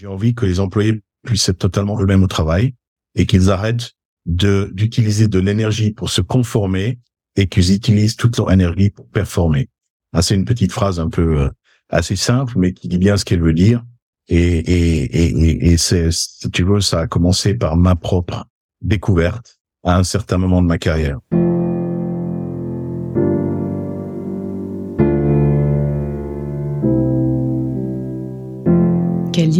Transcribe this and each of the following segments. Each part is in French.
J'ai envie que les employés puissent être totalement eux-mêmes au travail et qu'ils arrêtent d'utiliser de l'énergie pour se conformer et qu'ils utilisent toute leur énergie pour performer. Ah, c'est une petite phrase un peu euh, assez simple, mais qui dit bien ce qu'elle veut dire. Et, et, et, et c'est, tu veux, ça a commencé par ma propre découverte à un certain moment de ma carrière.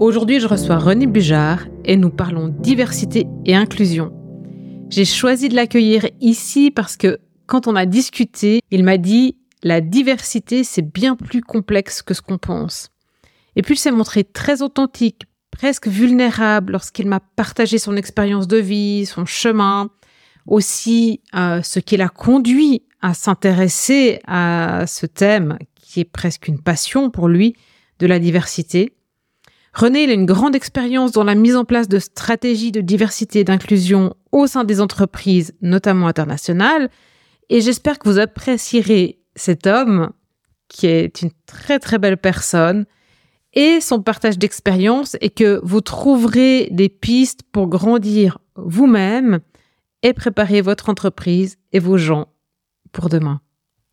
Aujourd'hui, je reçois René Bujard et nous parlons diversité et inclusion. J'ai choisi de l'accueillir ici parce que quand on a discuté, il m'a dit la diversité, c'est bien plus complexe que ce qu'on pense. Et puis il s'est montré très authentique, presque vulnérable lorsqu'il m'a partagé son expérience de vie, son chemin, aussi euh, ce qui l'a conduit à s'intéresser à ce thème qui est presque une passion pour lui de la diversité. René il a une grande expérience dans la mise en place de stratégies de diversité et d'inclusion au sein des entreprises, notamment internationales, et j'espère que vous apprécierez cet homme qui est une très très belle personne et son partage d'expérience et que vous trouverez des pistes pour grandir vous-même et préparer votre entreprise et vos gens pour demain.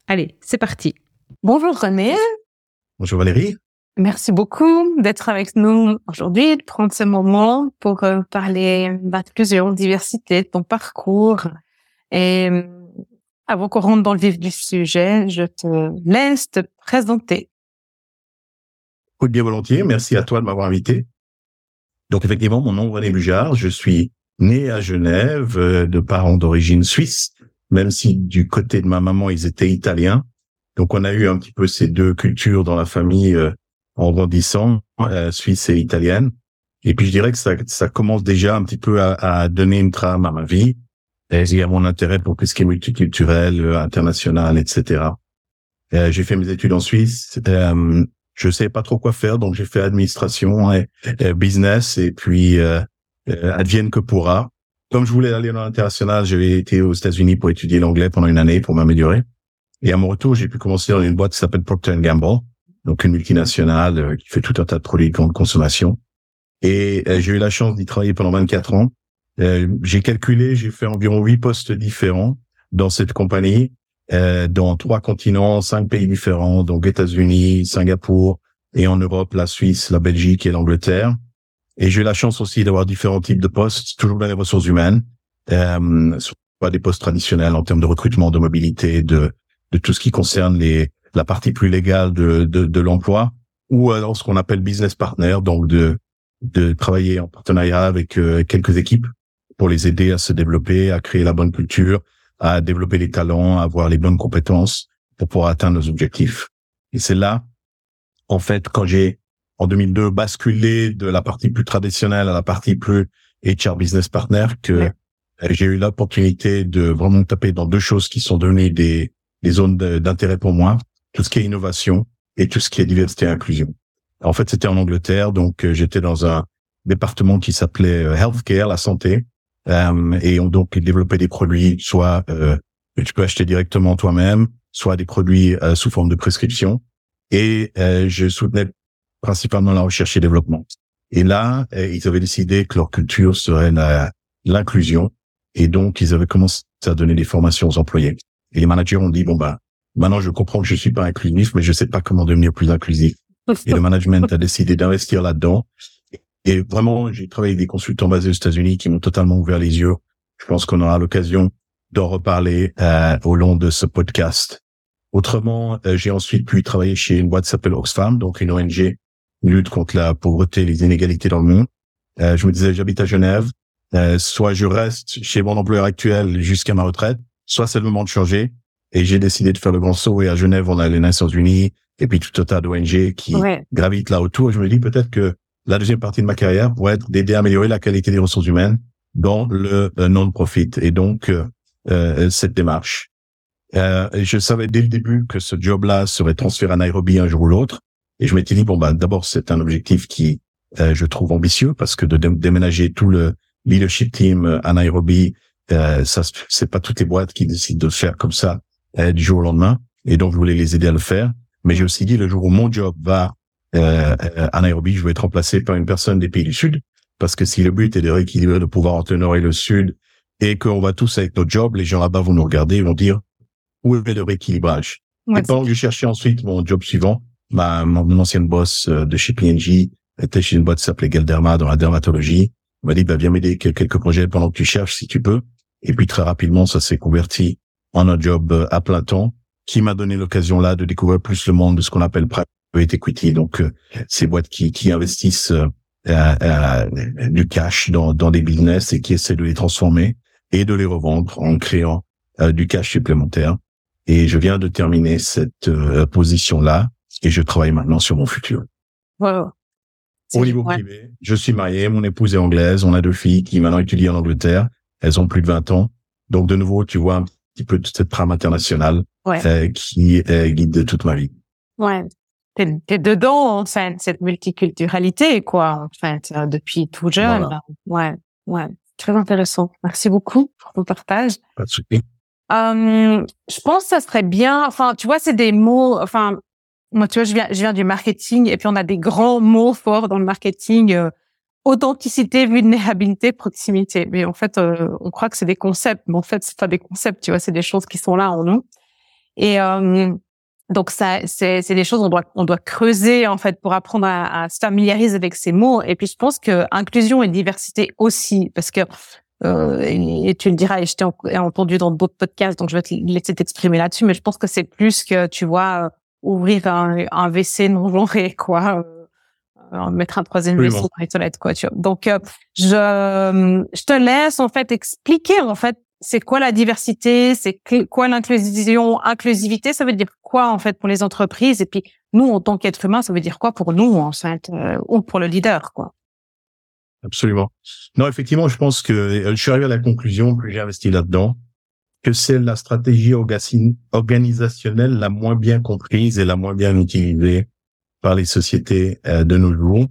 Allez, c'est parti. Bonjour René. Bonjour Valérie. Merci beaucoup d'être avec nous aujourd'hui, de prendre ce moment pour euh, parler d'inclusion, diversité, de ton parcours. Et euh, avant qu'on rentre dans le vif du sujet, je te laisse te présenter. Oui, bien volontiers. Merci à toi de m'avoir invité. Donc effectivement, mon nom René Bujard. Je suis né à Genève euh, de parents d'origine suisse, même si du côté de ma maman, ils étaient italiens. Donc on a eu un petit peu ces deux cultures dans la famille en grandissant, euh, suisse et italienne. Et puis je dirais que ça, ça commence déjà un petit peu à, à donner une trame à ma vie. Et il y a mon intérêt pour tout ce qui est multiculturel, euh, international, etc. Euh, j'ai fait mes études en Suisse. Euh, je sais pas trop quoi faire, donc j'ai fait administration et, business, et puis euh, euh, advienne que pourra. Comme je voulais aller dans l'international, j'ai été aux États-Unis pour étudier l'anglais pendant une année pour m'améliorer. Et à mon retour, j'ai pu commencer dans une boîte qui s'appelle Procter Gamble, donc une multinationale euh, qui fait tout un tas de produits de grande consommation. Et euh, j'ai eu la chance d'y travailler pendant 24 ans. Euh, j'ai calculé, j'ai fait environ huit postes différents dans cette compagnie, dans trois continents, cinq pays différents, donc États-Unis, Singapour, et en Europe, la Suisse, la Belgique et l'Angleterre. Et j'ai eu la chance aussi d'avoir différents types de postes, toujours dans les ressources humaines, euh, pas des postes traditionnels en termes de recrutement, de mobilité, de, de tout ce qui concerne les, la partie plus légale de, de, de l'emploi, ou alors ce qu'on appelle business partner, donc de, de travailler en partenariat avec euh, quelques équipes pour les aider à se développer, à créer la bonne culture, à développer les talents, à avoir les bonnes compétences pour pouvoir atteindre nos objectifs. Et c'est là, en fait, quand j'ai en 2002 basculé de la partie plus traditionnelle à la partie plus HR business partner que j'ai eu l'opportunité de vraiment taper dans deux choses qui sont devenues des, des zones d'intérêt pour moi tout ce qui est innovation et tout ce qui est diversité et inclusion. En fait, c'était en Angleterre, donc euh, j'étais dans un département qui s'appelait euh, Healthcare, la santé, euh, et on donc développé des produits, soit que tu peux acheter directement toi-même, soit des produits sous forme de prescription. Et je soutenais principalement la recherche et développement. Et là, ils avaient décidé que leur culture serait l'inclusion, et donc ils avaient commencé à donner des formations aux employés. Et les managers ont dit bon bah Maintenant, je comprends que je suis pas inclusif, mais je sais pas comment devenir plus inclusif. et le management a décidé d'investir là-dedans. Et vraiment, j'ai travaillé avec des consultants basés aux États-Unis qui m'ont totalement ouvert les yeux. Je pense qu'on aura l'occasion d'en reparler euh, au long de ce podcast. Autrement, euh, j'ai ensuite pu travailler chez une boîte qui s'appelle Oxfam, donc une ONG lutte contre la pauvreté et les inégalités dans le monde. Euh, je me disais, j'habite à Genève, euh, soit je reste chez mon employeur actuel jusqu'à ma retraite, soit c'est le moment de changer. Et j'ai décidé de faire le grand saut. Et à Genève, on a les Nations Unies et puis tout un tas d'ONG qui gravitent là autour. je me dis peut-être que la deuxième partie de ma carrière pourrait être d'aider à améliorer la qualité des ressources humaines dans le non-profit. Et donc, cette démarche. Euh, je savais dès le début que ce job-là serait transféré à Nairobi un jour ou l'autre. Et je m'étais dit, bon, bah, d'abord, c'est un objectif qui, euh, je trouve ambitieux parce que de déménager tout le leadership team euh, à Nairobi, euh, ça, c'est pas toutes les boîtes qui décident de le faire comme ça euh, du jour au lendemain. Et donc, je voulais les aider à le faire. Mais j'ai aussi dit, le jour où mon job va à Nairobi, je vais être remplacé par une personne des pays du Sud. Parce que si le but est de rééquilibrer le pouvoir entre le Nord et le Sud, et qu'on va tous avec notre job, les gens là-bas vont nous regarder et vont dire, où est le rééquilibrage? et pendant que je cherchais ensuite mon job suivant, ma, mon ancienne boss euh, de chez P&G était chez une boîte qui s'appelait Galderma dans la dermatologie. Elle m'a dit, bah, viens m'aider quelques projets pendant que tu cherches si tu peux. Et puis très rapidement, ça s'est converti en un job euh, à plein temps qui m'a donné l'occasion là de découvrir plus le monde de ce qu'on appelle private equity. Donc, euh, ces boîtes qui, qui investissent du cash dans, dans des business et qui essaient de les transformer et de les revendre en créant du cash supplémentaire. Et je viens de terminer cette euh, position-là et je travaille maintenant sur mon futur. Wow. Au niveau privé, je suis marié, mon épouse est anglaise, on a deux filles qui maintenant étudient en Angleterre, elles ont plus de 20 ans. Donc de nouveau, tu vois un petit peu de cette trame internationale euh, qui euh, guide toute ma vie. Ouais. T'es, es dedans, enfin, cette multiculturalité, quoi, en fait, euh, depuis tout jeune. Ouais, ouais. Très intéressant. Merci beaucoup pour ton partage. Pas de souci. Euh, je pense que ça serait bien. Enfin, tu vois, c'est des mots. Enfin, moi, tu vois, je viens, je viens du marketing et puis on a des grands mots forts dans le marketing. Authenticité, vulnérabilité, proximité. Mais en fait, euh, on croit que c'est des concepts, mais en fait, c'est pas des concepts. Tu vois, c'est des choses qui sont là en nous. Et euh, donc, ça, c'est, des choses on doit, on doit creuser en fait pour apprendre à, à se familiariser avec ces mots. Et puis, je pense que inclusion et diversité aussi, parce que euh, et, tu le diras, et je t'ai entendu dans d'autres podcasts, donc je vais te laisser t'exprimer là-dessus, mais je pense que c'est plus que, tu vois, ouvrir un, un WC non genré, quoi, mettre un troisième WC dans les toilettes, quoi, tu vois. Donc, euh, je, je te laisse, en fait, expliquer, en fait, c'est quoi la diversité, c'est quoi l'inclusion, inclusivité, ça veut dire quoi, en fait, pour les entreprises, et puis, nous, en tant qu'être humain, ça veut dire quoi pour nous, en fait, ou pour le leader, quoi? Absolument. Non, effectivement, je pense que euh, je suis arrivé à la conclusion, que j'ai investi là-dedans, que c'est la stratégie organisationnelle la moins bien comprise et la moins bien utilisée par les sociétés euh, de nos jours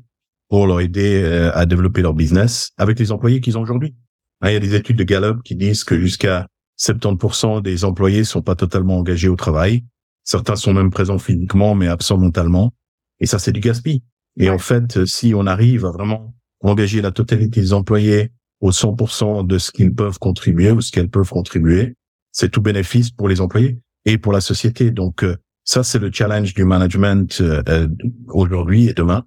pour leur aider euh, à développer leur business avec les employés qu'ils ont aujourd'hui. Hein, il y a des études de Gallup qui disent que jusqu'à 70% des employés sont pas totalement engagés au travail. Certains sont même présents physiquement, mais absents mentalement. Et ça, c'est du gaspillage. Et en fait, si on arrive à vraiment engager la totalité des employés au 100% de ce qu'ils peuvent contribuer ou ce qu'elles peuvent contribuer, c'est tout bénéfice pour les employés et pour la société. Donc euh, ça, c'est le challenge du management euh, euh, aujourd'hui et demain.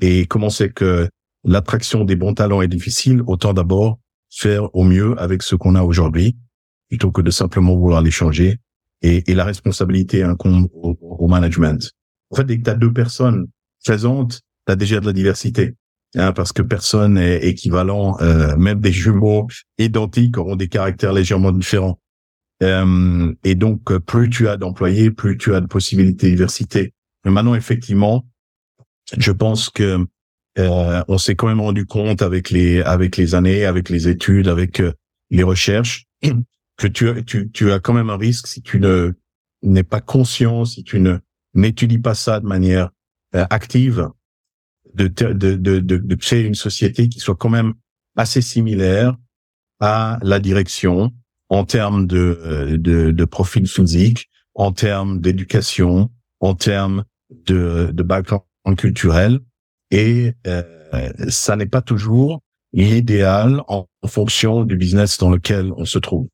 et comment c'est que l'attraction des bons talents est difficile, autant d'abord faire au mieux avec ce qu'on a aujourd'hui, plutôt que de simplement vouloir les changer. Et, et la responsabilité incombe au, au management. En fait, dès que tu as deux personnes présentes, tu as déjà de la diversité. Hein, parce que personne est équivalent, euh, même des jumeaux identiques auront des caractères légèrement différents. Euh, et donc, plus tu as d'employés, plus tu as de possibilités de diversité. Mais maintenant, effectivement, je pense que euh, on s'est quand même rendu compte avec les avec les années, avec les études, avec euh, les recherches, que tu, tu tu as quand même un risque si tu ne n'es pas conscient, si tu ne n'étudies pas ça de manière euh, active, de, de, de, de, créer une société qui soit quand même assez similaire à la direction en termes de, de, de profil physique, en termes d'éducation, en termes de, de background culturel. Et euh, ça n'est pas toujours l'idéal en, fonction du business dans lequel on se trouve.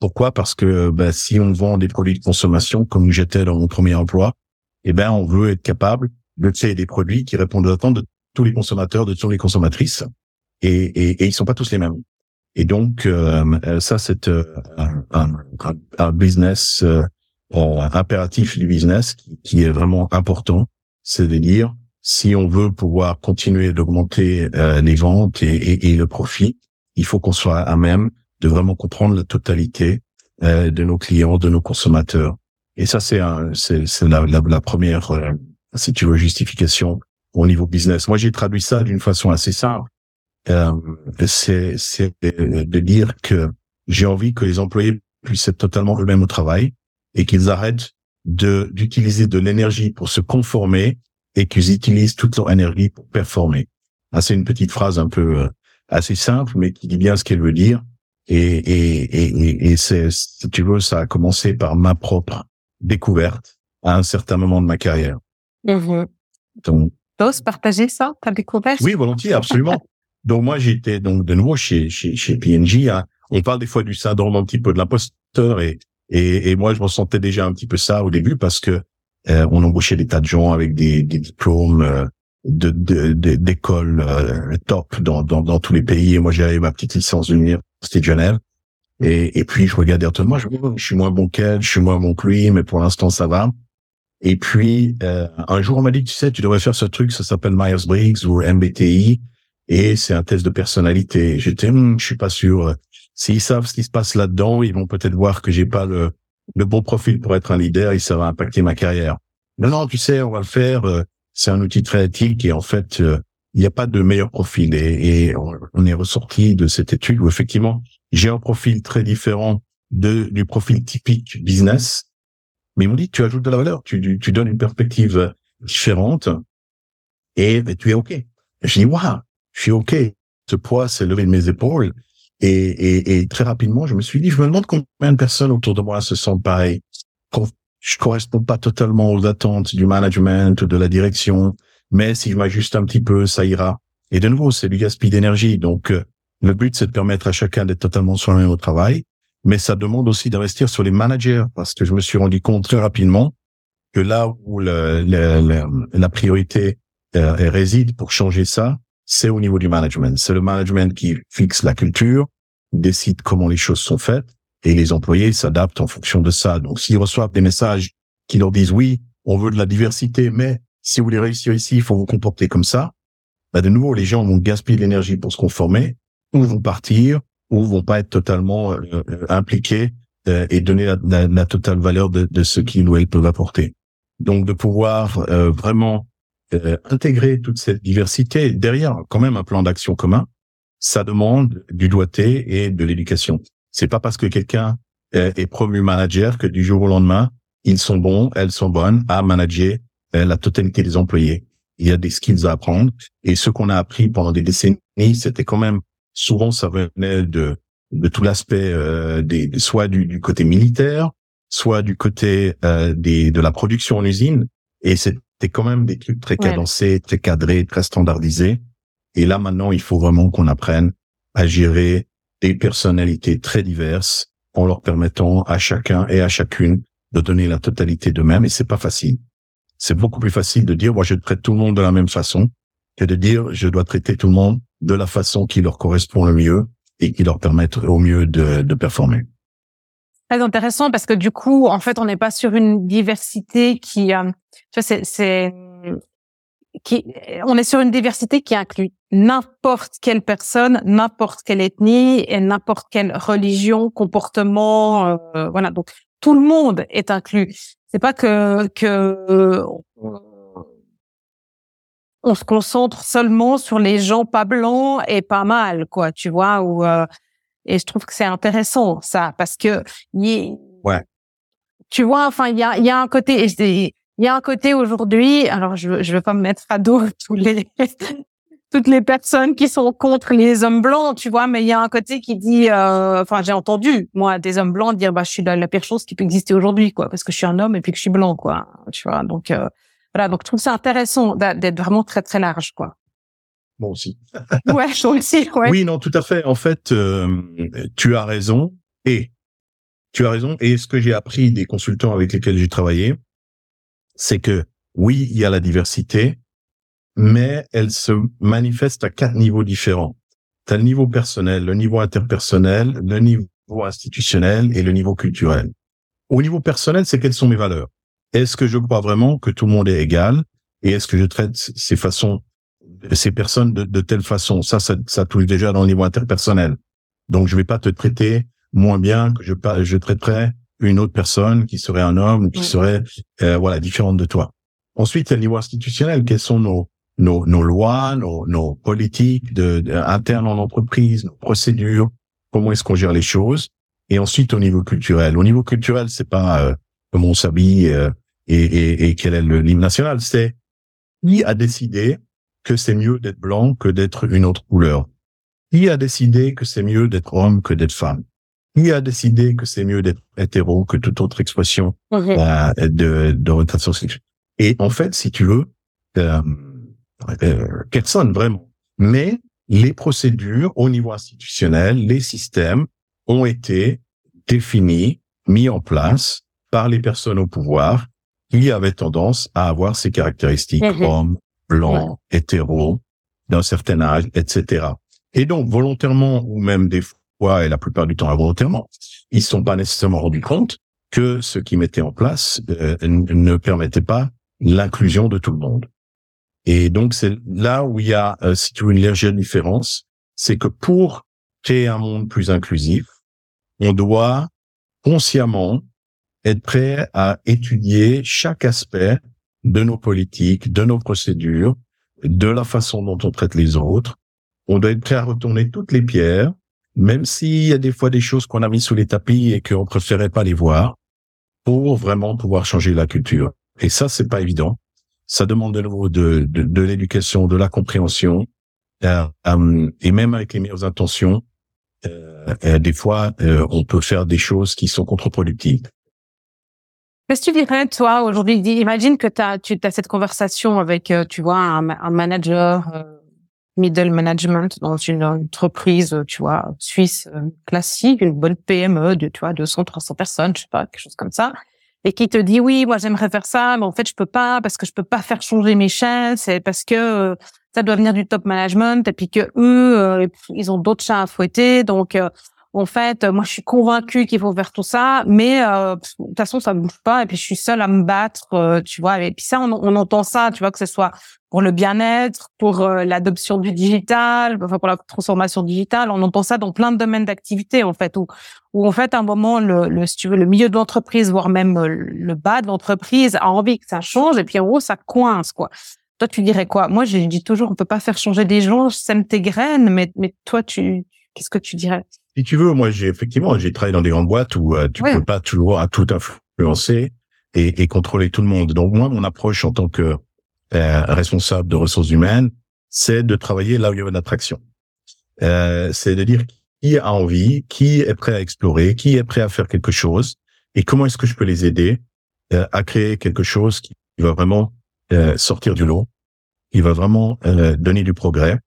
Pourquoi? Parce que ben, si on vend des produits de consommation, comme j'étais dans mon premier emploi, eh ben, on veut être capable de créer des produits qui répondent aux attentes de tous les consommateurs, de toutes les consommatrices. Et, et, et ils sont pas tous les mêmes. Et donc, euh, ça, c'est euh, un, un, business euh, impératif du business qui, est vraiment important. C'est de dire, si on veut pouvoir continuer d'augmenter les ventes et, et, et, le profit, il faut qu'on soit à même de vraiment comprendre la totalité de nos clients, de nos consommateurs. Et ça, c'est c'est la, la, la, première, si tu veux, justification au niveau business. Moi, j'ai traduit ça d'une façon assez simple euh, c'est de dire que j'ai envie que les employés puissent être totalement eux-mêmes au travail et qu'ils arrêtent de d'utiliser de l'énergie pour se conformer et qu'ils utilisent toute leur énergie pour performer. Ah, c'est une petite phrase un peu euh, assez simple, mais qui dit bien ce qu'elle veut dire. Et, et, et, et c'est, si tu veux, ça a commencé par ma propre découverte à un certain moment de ma carrière. Mmh. Donc, T'oses partager ça, ta découverte? Oui, volontiers, absolument. Donc moi j'étais donc de nouveau chez chez, chez PNG. Hein. On parle des fois du syndrome un petit peu de l'imposteur et, et, et moi je ressentais déjà un petit peu ça au début parce que euh, on embauchait des tas de gens avec des, des diplômes euh, de d'écoles euh, top dans, dans, dans tous les pays. Et moi j'avais ma petite licence de l'université de Genève. Et, et puis je regardais autour de moi, je, je suis moins bon qu'elle, je suis moins bon que lui, mais pour l'instant ça va. Et puis un jour on m'a dit tu sais tu devrais faire ce truc, ça s'appelle Myers Briggs ou MBTI et c'est un test de personnalité. J'étais, hmm, je suis pas sûr. S'ils savent ce qui se passe là-dedans, ils vont peut-être voir que j'ai pas le, le bon profil pour être un leader et ça va impacter ma carrière. Non, non, tu sais, on va le faire. Euh, c'est un outil très éthique et en fait, euh, il n'y a pas de meilleur profil. Et, on est ressorti de cette étude où effectivement, j'ai un profil très différent de, du profil typique business. Mais ils m'ont dit, tu ajoutes de la valeur, tu, tu, donnes une perspective différente et tu es OK. J'ai dit, waouh, je suis OK. Ce poids s'est levé de mes épaules. Et, et, et, très rapidement, je me suis dit, je me demande combien de personnes autour de moi se sentent pareil. Je correspond pas totalement aux attentes du management ou de la direction, mais si je m'ajuste un petit peu, ça ira. Et de nouveau, c'est du gaspillage d'énergie. Donc, euh, le but, c'est de permettre à chacun d'être totalement soi-même au travail, mais ça demande aussi d'investir sur les managers, parce que je me suis rendu compte très rapidement que là où la priorité euh, réside pour changer ça, c'est au niveau du management. C'est le management qui fixe la culture, décide comment les choses sont faites, et les employés s'adaptent en fonction de ça. Donc, s'ils reçoivent des messages qui leur disent oui, on veut de la diversité, mais si vous voulez réussir ici, il faut vous comporter comme ça, bah de nouveau, les gens vont gaspiller l'énergie pour se conformer, ou vont partir, ou vont pas être totalement euh, euh, impliqués euh, et donner la, totale valeur de, de ce qu'ils ou elles peuvent apporter. Donc, de pouvoir vraiment euh, intégrer toute cette diversité derrière quand même un plan d'action commun, ça demande du doigté et de l'éducation. C'est pas parce que quelqu'un est promu manager que du jour au lendemain, ils sont bons, elles sont bonnes à manager euh, la totalité des employés. Il y a des skills à apprendre et ce qu'on a appris pendant des décennies, c'était quand même souvent ça venait de de tout l'aspect euh, des soit du, du, côté militaire, soit du côté euh, des de la production en usine et c'est c'était quand même des trucs très cadencés, très cadrés, très standardisés. Et là, maintenant, il faut vraiment qu'on apprenne à gérer des personnalités très diverses en leur permettant à chacun et à chacune de donner la totalité d'eux-mêmes. Et c'est pas facile. C'est beaucoup plus facile de dire, moi, je traite tout le monde de la même façon que de dire, je dois traiter tout le monde de la façon qui leur correspond le mieux et qui leur permette au mieux de, de performer très intéressant parce que du coup, en fait, on n'est pas sur une diversité qui, euh, tu vois, c'est, c'est, qui, on est sur une diversité qui inclut n'importe quelle personne, n'importe quelle ethnie et n'importe quelle religion, comportement, euh, voilà. Donc tout le monde est inclus. C'est pas que que on se concentre seulement sur les gens pas blancs et pas mal, quoi, tu vois, ou euh, et je trouve que c'est intéressant, ça, parce que, ouais. tu vois, enfin, il y a, il y a un côté, il y a un côté aujourd'hui, alors je, je veux pas me mettre à dos tous les, toutes les personnes qui sont contre les hommes blancs, tu vois, mais il y a un côté qui dit, euh, enfin, j'ai entendu, moi, des hommes blancs dire, bah, je suis la, la pire chose qui peut exister aujourd'hui, quoi, parce que je suis un homme et puis que je suis blanc, quoi, tu vois, donc, euh, voilà, donc je trouve ça intéressant d'être vraiment très, très large, quoi. Moi aussi. ouais, je aussi. Ouais. Oui, non, tout à fait. En fait, euh, tu as raison. Et tu as raison. Et ce que j'ai appris des consultants avec lesquels j'ai travaillé, c'est que oui, il y a la diversité, mais elle se manifeste à quatre niveaux différents. Tu le niveau personnel, le niveau interpersonnel, le niveau institutionnel et le niveau culturel. Au niveau personnel, c'est quelles sont mes valeurs? Est-ce que je crois vraiment que tout le monde est égal? Et est-ce que je traite ces façons, ces personnes de, telle façon? Ça, ça, ça touche déjà dans le niveau interpersonnel. Donc, je vais pas te traiter moins bien que je, je traiterais une autre personne qui serait un homme, qui serait euh, voilà différente de toi. Ensuite, il y a le niveau institutionnel. Quelles sont nos nos, nos lois, nos, nos politiques de, internes en entreprise, nos procédures, comment est-ce qu'on gère les choses? Et ensuite, au niveau culturel. Au niveau culturel, c'est pas euh, comment on s'habille euh, et, et, et, quel est le l'hymne national. C'est qui a décidé que c'est mieux d'être blanc que d'être une autre couleur? Qui a décidé que c'est mieux d'être homme que d'être femme? Qui a décidé que c'est mieux d'être hétéro que toute autre expression euh, de d'orientation sexuelle? Et en fait, si tu veux, euh, euh, personne vraiment. Mais les procédures au niveau institutionnel, les systèmes ont été définis, mis en place par les personnes au pouvoir qui avaient tendance à avoir ces caractéristiques mhm. hommes, blancs, hétéros, d'un certain âge, etc. Et donc, volontairement ou même des fois, et la plupart du temps involontairement, ils ne sont pas nécessairement rendus compte que ce qui mettait en place euh, ne permettait pas l'inclusion de tout le monde. Et donc, c'est là où il y a, euh, si tu veux, une légère différence, c'est que pour créer un monde plus inclusif, on doit consciemment être prêt à étudier chaque aspect de nos politiques, de nos procédures, de la façon dont on traite les autres. On doit être prêt à retourner toutes les pierres, même s'il y a des fois des choses qu'on a mis sous les tapis et qu'on préférait pas les voir, pour vraiment pouvoir changer la culture. Et ça, c'est pas évident ça demande de nouveau de, de, de l'éducation, de la compréhension, euh, euh, et même avec les meilleures intentions, euh, euh des fois, on peut faire des choses qui sont contre-productives. Qu'est-ce que tu dirais, toi, aujourd'hui? Imagine que as, tu as cette conversation avec, tu vois, un, un manager, middle management dans une entreprise, tu vois, suisse classique, une bonne PME de, tu vois, 200, 300 personnes, je sais pas, quelque chose comme ça et qui te dit oui, moi j'aimerais faire ça, mais en fait je peux pas parce que je peux pas faire changer mes chaînes, c'est parce que euh, ça doit venir du top management et puis que eux euh, ils ont d'autres chats à fouetter, donc euh, en fait moi je suis convaincue qu'il faut faire tout ça, mais de toute façon ça ne bouge pas et puis je suis seule à me battre, tu vois, et puis ça on, on entend ça, tu vois que ce soit pour le bien-être, pour euh, l'adoption du digital, enfin pour la transformation digitale. On entend ça dans plein de domaines d'activité en fait, où, où en fait à un moment le, le si tu veux le milieu de l'entreprise, voire même euh, le bas de l'entreprise a envie que ça change et puis en gros ça coince quoi. Toi tu dirais quoi? Moi j'ai dit toujours on peut pas faire changer des gens, sème tes graines, mais mais toi tu qu'est-ce que tu dirais? Si tu veux, moi j'ai effectivement j'ai travaillé dans des grandes boîtes où euh, tu peux pas toujours à tout influencer et, et contrôler tout le monde. Donc moi mon approche en tant que euh, responsable de ressources humaines, c'est de travailler là où il y a une attraction. Euh, c'est de dire qui a envie, qui est prêt à explorer, qui est prêt à faire quelque chose, et comment est-ce que je peux les aider euh, à créer quelque chose qui va vraiment euh, sortir du lot, qui va vraiment euh, donner du progrès,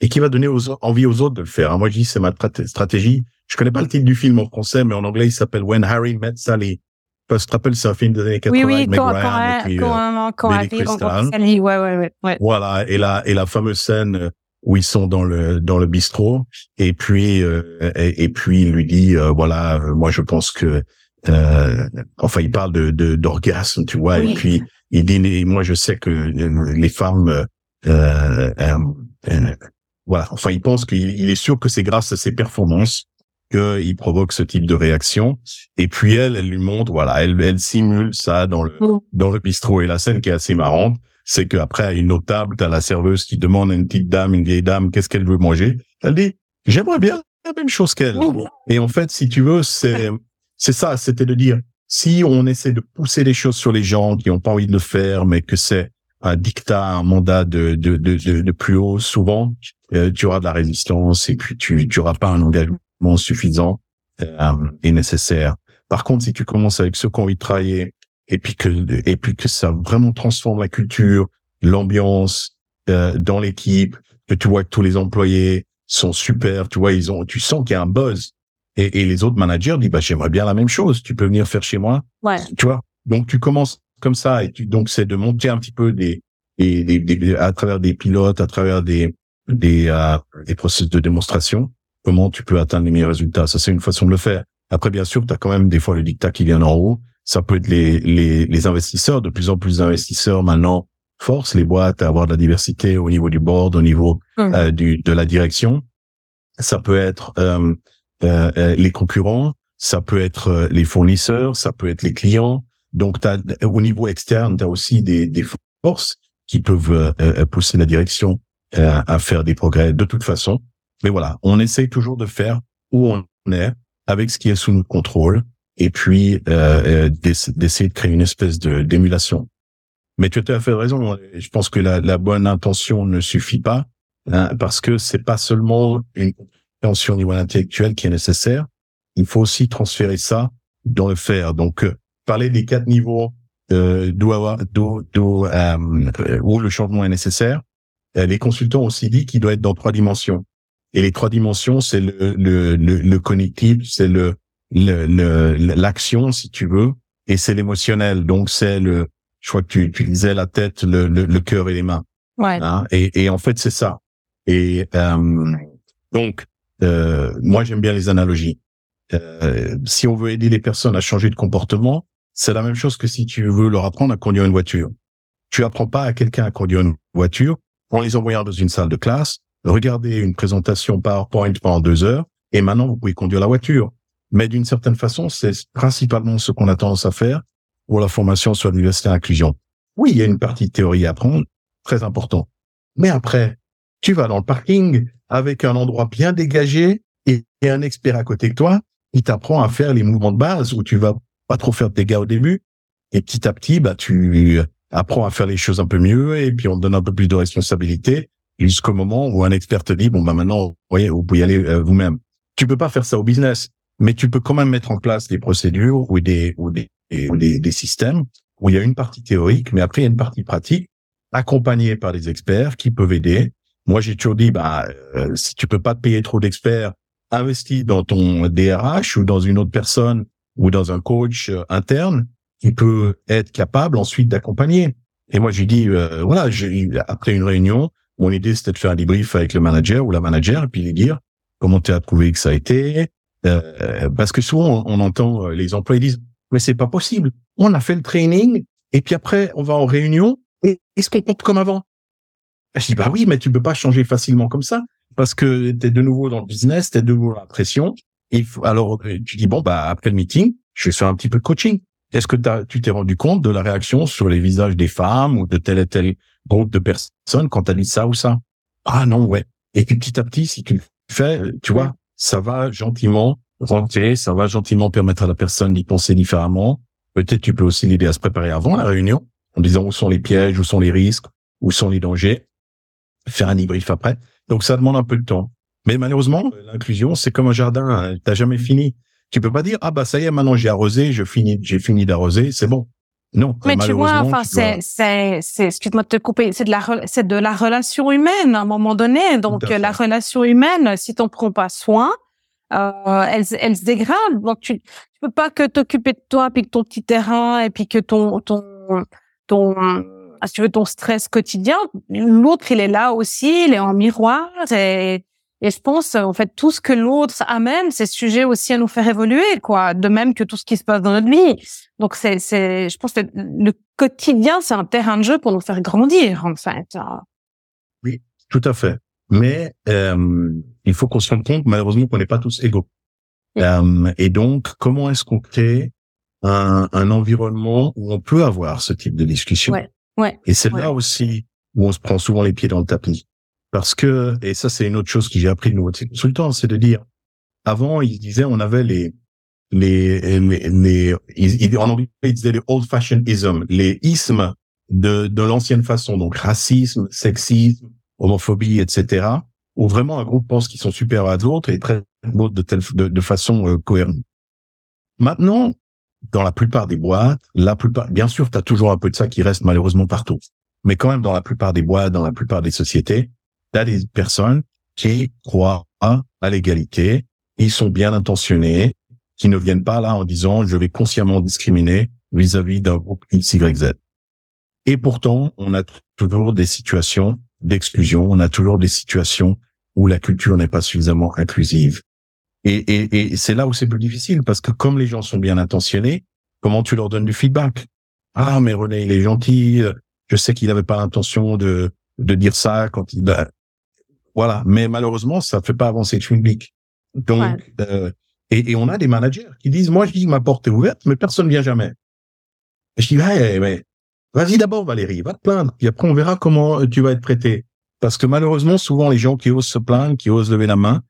et qui va donner aux, envie aux autres de le faire. moi, je dis c'est ma stratégie. Je connais pas le titre du film en français, mais en anglais, il s'appelle When Harry Met Sally. Parce que tu te rappelles, c'est un film des années 80 oui, oui, avec quand, Meg Ryan et puis, quand, quand, Billy Crystal. Ouais, ouais, ouais, ouais. Voilà, et la et la fameuse scène où ils sont dans le dans le bistrot et puis euh, et, et, puis il lui dit euh, voilà, euh, moi je pense que euh, enfin il parle de d'orgasme, tu vois, et puis il dit moi je sais que les femmes voilà, enfin il pense qu'il il est sûr que c'est grâce à ses performances qu'il provoque ce type de réaction. Et puis elle, elle lui montre, voilà, elle, elle simule ça dans le mm. dans le bistrot. Et la scène qui est assez marrante, c'est qu'après à une autre table, t'as la serveuse qui demande à une petite dame, une vieille dame, qu'est-ce qu'elle veut manger. Elle dit, j'aimerais bien la même chose qu'elle. Mm. Et en fait, si tu veux, c'est c'est ça, c'était de dire, si on essaie de pousser les choses sur les gens qui ont pas envie de le faire, mais que c'est un dictat, un mandat de, de, de, de, plus haut, souvent, euh, tu auras de la résistance et puis tu, tu auras pas un engagement suffisant euh, et nécessaire. Par contre, si tu commences avec ceux qui ont envie de travailler et puis que et puis que ça vraiment transforme la culture, l'ambiance euh, dans l'équipe, que tu vois que tous les employés sont super, tu vois, ils ont, tu sens qu'il y a un buzz. Et, et les autres managers disent, bah, j'aimerais bien la même chose. Tu peux venir faire chez moi. Ouais. Tu vois? Donc, tu commences comme ça. Et tu, donc, c'est de monter un petit peu des, des, des, à travers des pilotes, à travers des, des, euh, des processus de démonstration, comment tu peux atteindre les meilleurs résultats. Ça, c'est une façon de le faire. Après, bien sûr, tu as quand même des fois le dictat qui vient en haut. Ça peut être les, les, les investisseurs. De plus en plus d'investisseurs maintenant forcent les boîtes à avoir de la diversité au niveau du board, au niveau euh, du, de la direction. Ça peut être euh, euh, les concurrents, ça peut être les fournisseurs, ça peut être les clients. Donc, as, au niveau externe, tu as aussi des, des forces qui peuvent pousser la direction à faire des progrès de toute façon. Mais voilà, on essaye toujours de faire où on est avec ce qui est sous notre contrôle et puis euh, d'essayer de créer une espèce de d'émulation. Mais tu as tout à fait raison. Je pense que la, la bonne intention ne suffit pas hein, parce que c'est pas seulement une compréhension au niveau intellectuel qui est nécessaire. Il faut aussi transférer ça dans le faire. Donc, parler des quatre niveaux euh, d'où euh, où le changement est nécessaire. Euh, les consultants ont aussi dit qu'il doit être dans trois dimensions. Et les trois dimensions, c'est le, le, le, le cognitif, c'est le l'action, si tu veux, et c'est l'émotionnel. Donc, c'est le, je crois que tu, tu disais la tête, le, le, le cœur et les mains. Ouais. Hein? Et, et en fait, c'est ça. Et euh, donc, euh, moi, j'aime bien les analogies. Euh, si on veut aider les personnes à changer de comportement, c'est la même chose que si tu veux leur apprendre à conduire une voiture. Tu apprends pas à quelqu'un à conduire une voiture en les envoyant dans une salle de classe, regarder une présentation PowerPoint pendant deux heures, et maintenant vous pouvez conduire la voiture. Mais d'une certaine façon, c'est principalement ce qu'on a tendance à faire pour la formation sur l'université inclusion. Oui, il y a une partie de théorie à apprendre, très important. Mais après, tu vas dans le parking avec un endroit bien dégagé et, un expert à côté de toi, il t'apprend à faire les mouvements de base où tu vas pas trop faire de dégâts au début. Et petit à petit, bah, tu apprends à faire les choses un peu mieux et puis on te donne un peu plus de responsabilité jusqu'au moment où un expert te dit, bon, bah, maintenant, vous voyez, vous pouvez y aller euh, vous-même. Tu peux pas faire ça au business mais tu peux quand même mettre en place des procédures ou des ou des, ou des, des, systèmes où il y a une partie théorique, mais après il y a une partie pratique accompagnée par des experts qui peuvent aider. Moi, j'ai toujours dit, bah, euh, si tu peux pas te payer trop d'experts, investis dans ton DRH ou dans une autre personne ou dans un coach euh, interne qui peut être capable ensuite d'accompagner. Et moi, j'ai dit, euh, voilà, après une réunion, mon idée c'était de faire un débrief avec le manager ou la manager et puis lui dire comment tu as trouvé que ça a été, euh, parce que souvent on, entend euh, les employés disent mais c'est pas possible. On a fait le training et puis après on va en réunion et est-ce qu'on compte comme avant Je dis bah oui mais tu peux pas changer facilement comme ça parce que tu es de nouveau dans le business, tu es de nouveau dans la pression. Et alors euh, tu dis bon bah après le meeting, je vais faire un petit peu de coaching. Est-ce que tu t'es rendu compte de la réaction sur les visages des femmes ou de tel et tel groupe de personnes quand tu as dit ça ou ça? Ah non ouais. Et puis petit à petit si tu fais, tu vois, ça va gentiment rentrer, ça va gentiment permettre à la personne d'y penser différemment. Peut-être tu peux aussi l'aider à se préparer avant la réunion, en disant où sont les pièges, où sont les risques, où sont les dangers, faire un débrief après. Donc ça demande un peu de temps. Mais malheureusement, l'inclusion, c'est comme un jardin, hein. t'as jamais fini. Tu peux pas dire ah bah ça y est, maintenant j'ai arrosé, je finis, j'ai fini d'arroser, c'est bon. Non. Mais tu vois, enfin, c'est, c'est, c'est, excuse-moi de te couper, c'est de la, c'est de la relation humaine à un moment donné. Donc, la relation humaine, si t'en prends pas soin, euh, elle, elle se dégrade. Donc, tu, tu peux pas que t'occuper de toi, puis que ton petit terrain, et puis que ton, ton, ton, si tu veux, ton stress quotidien. L'autre, il est là aussi, il est en miroir, et, et je pense, en fait, tout ce que l'autre amène, c'est sujet aussi à nous faire évoluer, quoi. De même que tout ce qui se passe dans notre vie. Donc, c'est, c'est, je pense que le quotidien, c'est un terrain de jeu pour nous faire grandir, en fait. Oui, tout à fait. Mais euh, il faut qu'on se rende compte, malheureusement, qu'on n'est pas tous égaux. Euh, et donc, comment est-ce qu'on crée un, un, environnement où on peut avoir ce type de discussion? Ouais, ouais, Et c'est là aussi où on se prend souvent les pieds dans le tapis. Parce que, et ça c'est une autre chose que j'ai appris de nouveau consultants, c'est de dire, avant ils disaient on avait les, les, les, ils, en anglais ils disaient les old fashioned isms, les ismes de, de l'ancienne façon, donc racisme, sexisme, homophobie, etc. Où vraiment un groupe pense qu'ils sont supérieurs à d'autres et très d'autres de telle de, de façon euh, cohérente. Maintenant, dans la plupart des boîtes, la plupart, bien sûr, tu as toujours un peu de ça qui reste malheureusement partout. Mais quand même, dans la plupart des boîtes, dans la plupart des sociétés, tu as des personnes qui croient à, l'égalité, ils sont bien intentionnés, qui ne viennent pas là en disant je vais consciemment discriminer vis-à-vis d'un groupe X, Y, Z. Et pourtant, on a toujours des situations d'exclusion, on a toujours des situations où la culture n'est pas suffisamment inclusive. Et, et, et c'est là où c'est plus difficile, parce que comme les gens sont bien intentionnés, comment tu leur donnes du feedback? Ah, mais René, il est gentil, je sais qu'il n'avait pas l'intention de, de dire ça quand il... Voilà, mais malheureusement, ça ne fait pas avancer le public. Donc, euh, et, et, on a des managers qui disent, moi, je dis que ma porte est ouverte, mais personne vient jamais. Et je dis, ouais, mais vas-y d'abord, Valérie, va te plaindre, puis après, on verra comment tu vas être prêté. Parce que malheureusement, souvent, les gens qui osent se plaindre, qui osent lever la main,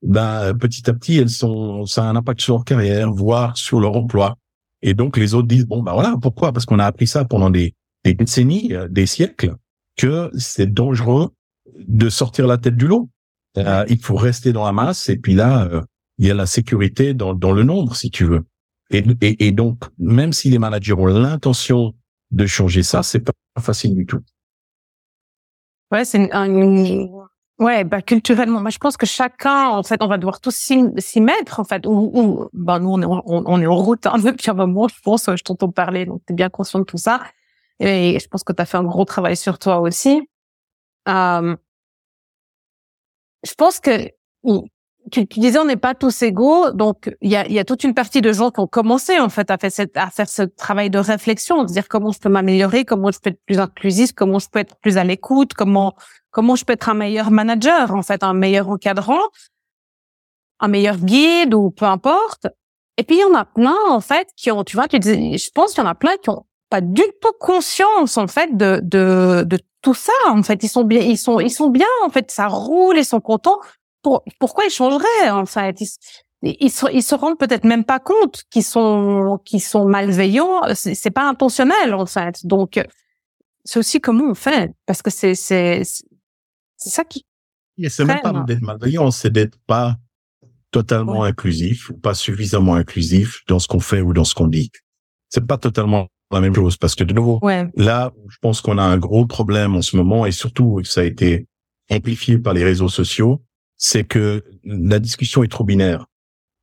ben, petit à petit, elles sont, ça a un impact sur leur carrière, voire sur leur emploi. Et donc, les autres disent, bon, ben voilà, pourquoi? Parce qu'on a appris ça pendant des, des décennies, euh, des siècles, que c'est dangereux de sortir la tête du lot. Euh, il faut rester dans la masse, et puis là, euh, il y a la sécurité dans, dans le nombre, si tu veux. Et, et, et donc, même si les managers ont l'intention de changer ça, c'est pas facile du tout. Ouais, c'est un, ouais, bah culturellement, moi je pense que chacun, en fait, on va devoir tous s'y mettre, en fait. Ou, ou bah nous on est on, on est en route hein, depuis un moment, je pense. Je t'entends parler, donc tu es bien conscient de tout ça. Et je pense que tu as fait un gros travail sur toi aussi. Euh, je pense que tu, tu, disais on n'est pas tous égaux, donc il y a, y a, toute une partie de gens qui ont commencé en fait à faire, cette, à faire ce travail de réflexion, de dire comment je peux m'améliorer, comment je peux être plus inclusif, comment je peux être plus à l'écoute, comment comment je peux être un meilleur manager en fait, un meilleur encadrant, un meilleur guide ou peu importe. Et puis il y en a plein en fait qui ont, tu vois, tu dis, je pense qu'il y en a plein qui ont pas du tout conscience en fait de de, de tout ça. En fait, ils sont bien, ils sont ils sont bien en fait, ça roule, ils sont contents pour, pourquoi ils changeraient en fait? Ils, ils, se, ils se rendent peut-être même pas compte qu'ils sont qu'ils sont malveillants. C'est pas intentionnel en fait. Donc c'est aussi comment on fait parce que c'est c'est c'est ça qui. c'est même pas d'être malveillant, c'est d'être pas totalement inclusif ou pas suffisamment inclusif dans ce qu'on fait ou dans ce qu'on dit. C'est pas totalement la même chose parce que de nouveau, là, je pense qu'on a un gros problème en ce moment et surtout ça a été amplifié par les réseaux sociaux c'est que la discussion est trop binaire.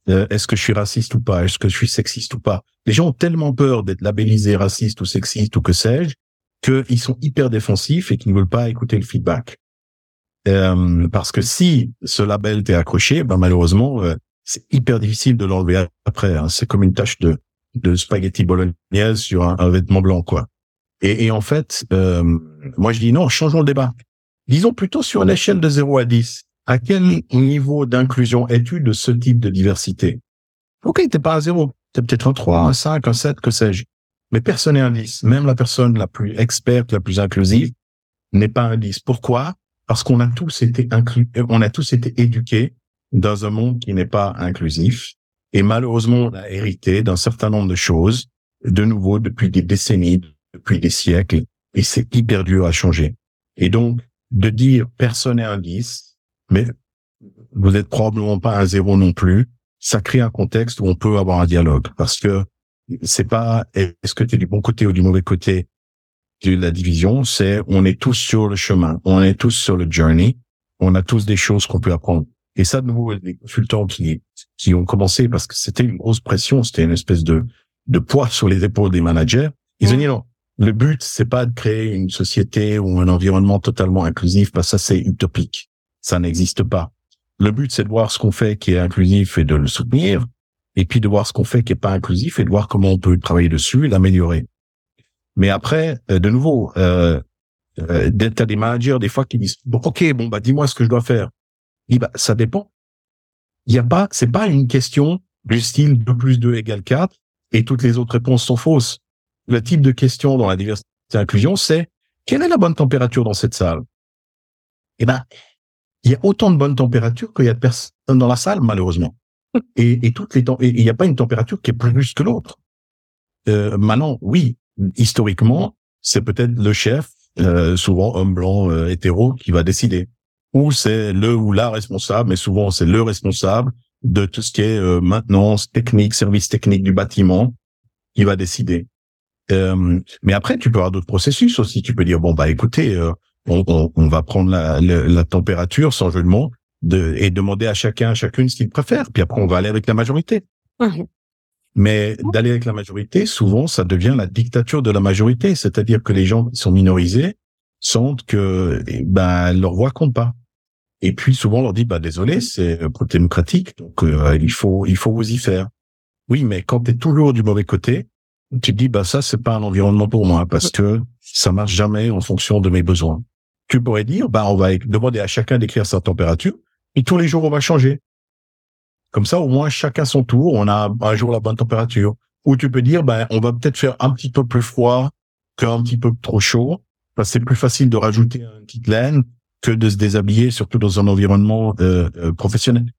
Euh, est-ce que je suis raciste ou pas? Est-ce que je suis sexiste ou pas? Les gens ont tellement peur d'être labellisés raciste ou sexiste ou que sais-je qu'ils sont hyper défensifs et qu'ils ne veulent pas écouter le feedback. Euh, parce que si ce label t'est accroché, ben malheureusement, euh, c'est hyper difficile de l'enlever après. Hein. C'est comme une tâche de, de spaghetti bolognaise sur un, vêtement blanc, quoi. Et, et en fait, moi je dis non, changeons le débat. Disons plutôt sur une échelle de 0 à 10 à quel niveau d'inclusion es-tu de ce type de diversité? Ok, t'es pas à zéro, t'es peut-être un 3, un 5, un 7, que sais-je. Mais personne n'est un 10. Même la personne la plus experte, la plus inclusive, n'est pas un 10. Pourquoi? Parce qu'on a tous été inclus, euh, on a tous été éduqués dans un monde qui n'est pas inclusif. Et malheureusement, on a hérité d'un certain nombre de choses, de nouveau, depuis des décennies, depuis des siècles. Et c'est hyper dur à changer. Et donc, de dire personne n'est un 10, mais vous n'êtes probablement pas un zéro non plus. Ça crée un contexte où on peut avoir un dialogue parce que c'est pas est-ce que tu es du bon côté ou du mauvais côté de la division, c'est on est tous sur le chemin, on est tous sur le journey, on a tous des choses qu'on peut apprendre. Et ça, de nouveau, les consultants qui, qui ont commencé parce que c'était une grosse pression, c'était une espèce de, de poids sur les épaules des managers. Ils ont dit non, le but, c'est pas de créer une société ou un environnement totalement inclusif, parce que ça, c'est utopique ça n'existe pas. Le but, c'est de voir ce qu'on fait qui est inclusif et de le soutenir, et puis de voir ce qu'on fait qui est pas inclusif et de voir comment on peut travailler dessus et l'améliorer. Mais après, euh, de nouveau, euh, euh, t'as des managers des fois qui disent bon, ok, bon bah dis-moi ce que je dois faire. Bah ça dépend. Il y a pas, c'est pas une question du style 2 plus 2 égale 4 et toutes les autres réponses sont fausses. Le type de question dans la diversité et l'inclusion, c'est quelle est la bonne température dans cette salle? Eh ben, il y a autant de bonnes températures qu'il y a de personnes dans la salle, malheureusement. Et, et toutes les temps, il n'y a pas une température qui est plus juste que l'autre. Euh, maintenant, oui, historiquement, c'est peut-être le chef, euh, souvent homme blanc euh, hétéro, qui va décider. Ou c'est le ou la responsable, mais souvent c'est le responsable de tout ce qui est euh, maintenance technique, service technique du bâtiment, qui va décider. Euh, mais après, tu peux avoir d'autres processus aussi. Tu peux dire bon bah écoutez, euh, on, va prendre la, température sans jeu de mots de, et demander à chacun, à chacune ce qu'il préfère. Puis après, on va aller avec la majorité. Mais d'aller avec la majorité, souvent, ça devient la dictature de la majorité. C'est-à-dire que les gens sont minorisés sentent que eh ben, leur voix compte pas. Et puis souvent on leur dit bah désolé, c'est démocratique, donc euh, il faut il faut vous y faire. Oui, mais quand tu es toujours du mauvais côté, tu te dis bah ça c'est pas un environnement pour moi parce que ça marche jamais en fonction de mes besoins. Tu pourrais dire bah on va demander à chacun d'écrire sa température et tous les jours on va changer. Comme ça au moins chacun son tour, on a un jour la bonne température. Ou tu peux dire bah on va peut-être faire un petit peu plus froid qu'un petit peu trop chaud c'est plus facile de rajouter une petite laine que de se déshabiller, surtout dans un environnement euh, euh, professionnel.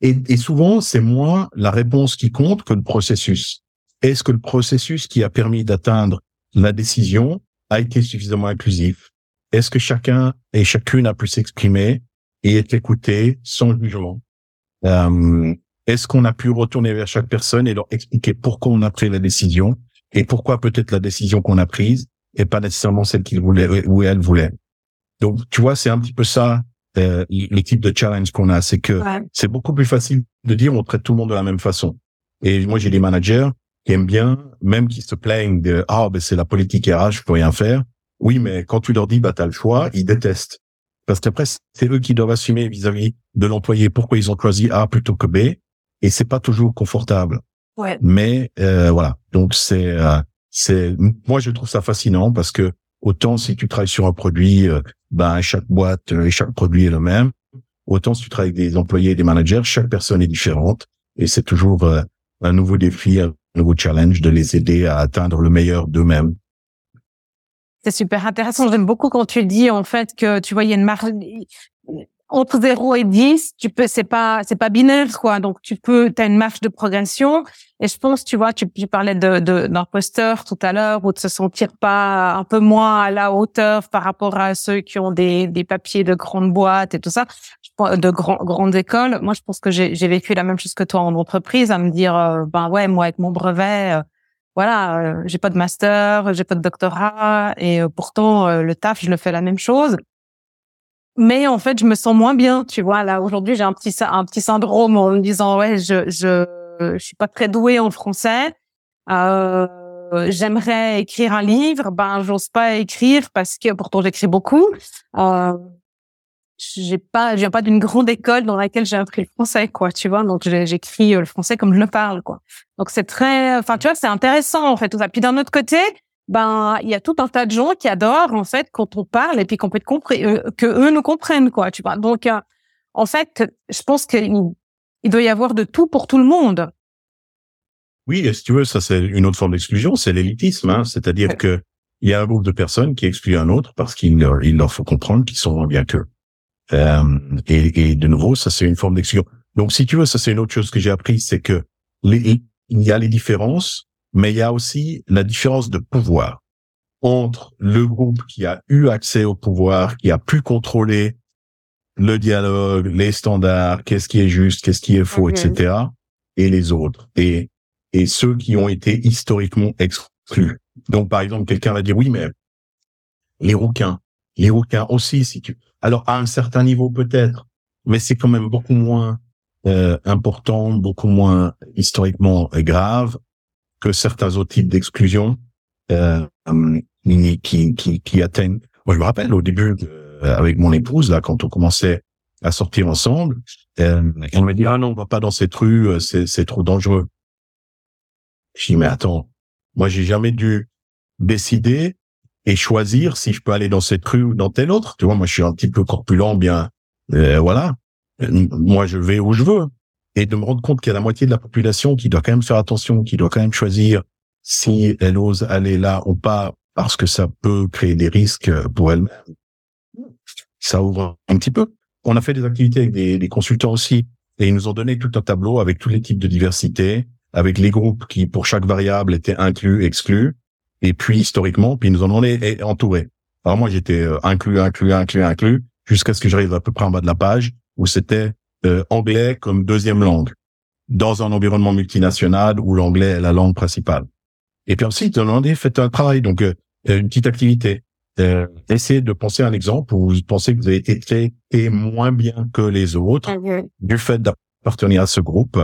Et, et souvent, c'est moins la réponse qui compte que le processus. Est-ce que le processus qui a permis d'atteindre la décision a été suffisamment inclusif? Est-ce que chacun et chacune a pu s'exprimer et être écouté sans jugement? Euh, Est-ce qu'on a pu retourner vers chaque personne et leur expliquer pourquoi on a pris la décision et pourquoi peut-être la décision qu'on a prise est pas nécessairement celle qu'il voulait ou elle voulait donc, tu vois, c'est un petit peu ça euh, le type de challenge qu'on a, c'est que c'est beaucoup plus facile de dire on traite tout le monde de la même façon. Et moi, j'ai des managers qui aiment bien, même qui se plaignent de ah ben c'est la politique RH, je peux rien faire. Oui, mais quand tu leur dis bah t'as le choix, ils détestent parce qu'après c'est eux qui doivent assumer vis-à-vis de l'employé pourquoi ils ont choisi A plutôt que B, et c'est pas toujours confortable. Ouais. Mais euh, voilà, donc c'est euh, c'est moi je trouve ça fascinant parce que autant si tu travailles sur un produit euh, ben chaque boîte et chaque produit est le même. Autant si tu travailles avec des employés et des managers, chaque personne est différente et c'est toujours euh, un nouveau défi, un nouveau challenge de les aider à atteindre le meilleur d'eux-mêmes. C'est super intéressant. J'aime beaucoup quand tu dis en fait que tu vois il y a une marge entre 0 et 10, tu peux, c'est pas, c'est pas binaire, quoi. Donc, tu peux, tu as une marge de progression. Et je pense, tu vois, tu, parlais de, de, d'imposteur tout à l'heure ou de se sentir pas un peu moins à la hauteur par rapport à ceux qui ont des, des papiers de grandes boîtes et tout ça, de grand, grandes écoles. Moi, je pense que j'ai, j'ai vécu la même chose que toi en entreprise à me dire, euh, ben ouais, moi, avec mon brevet, euh, voilà, euh, j'ai pas de master, j'ai pas de doctorat et pourtant le taf, je le fais la même chose mais en fait je me sens moins bien tu vois. Là aujourd'hui j'ai un petit un petit syndrome en me disant ouais je je je suis pas très douée en français. Euh, j'aimerais écrire un livre. Ben j'ose pas écrire parce que pourtant j'écris beaucoup. Euh, j'ai pas je viens pas d'une grande école dans laquelle j'ai appris le français quoi tu vois. Donc j'écris le français comme je le parle quoi. Donc c'est très enfin tu vois c'est intéressant en fait tout puis d'un autre côté ben il y a tout un tas de gens qui adorent en fait quand on parle et puis qu'on peut euh, que eux nous comprennent quoi tu vois. Donc euh, en fait je pense qu'il il doit y avoir de tout pour tout le monde. Oui et si tu veux ça c'est une autre forme d'exclusion c'est l'élitisme hein, c'est-à-dire que il y a un groupe de personnes qui excluent un autre parce qu'il leur, il leur faut comprendre qu'ils sont moins bien qu'eux. Euh, et, et, de nouveau ça c'est une forme d'exclusion. Donc si tu veux ça c'est une autre chose que j'ai appris c'est que les, il y a les différences mais il y a aussi la différence de pouvoir entre le groupe qui a eu accès au pouvoir, qui a pu contrôler le dialogue, les standards, qu'est-ce qui est juste, qu'est-ce qui est faux, etc., et les autres, et, et ceux qui ont été historiquement exclus. Donc, par exemple, quelqu'un va dire, oui, mais les rouquins, les rouquins aussi, si tu... Alors, à un certain niveau, peut-être, mais c'est quand même beaucoup moins euh, important, beaucoup moins historiquement grave que certains autres types d'exclusion euh, qui, qui, atteignent. Moi, je me rappelle au début euh, avec mon épouse là, quand on commençait à sortir ensemble, euh, me dit ah non, on va pas dans cette rue, euh, c'est trop dangereux. Je dis mais attends, moi j'ai jamais dû décider et choisir si je peux aller dans cette rue ou dans telle autre. Tu vois, moi je suis un petit peu corpulent, bien, euh, voilà. Moi je vais où je veux et de me rendre compte qu'il y a la moitié de la population qui doit quand même faire attention, qui doit quand même choisir si elle ose aller là ou pas, parce que ça peut créer des risques pour elle-même. Ça ouvre un petit peu. On a fait des activités avec des, consultants aussi, et ils nous ont donné tout un tableau avec tous les types de diversité, avec les groupes qui, pour chaque variable, étaient inclus, exclus, et puis historiquement, puis ils nous en ont entourés. Alors moi, j'étais euh, inclus, inclus, inclus, inclus, jusqu'à ce que j'arrive à peu près en bas de la page, où c'était euh, anglais comme deuxième langue dans un environnement multinational où l'anglais est la langue principale. Et puis ensuite, demandez, faites un travail, donc euh, une petite activité. Euh, essayez de penser à un exemple où vous pensez que vous avez été traité moins bien que les autres du fait d'appartenir à ce groupe.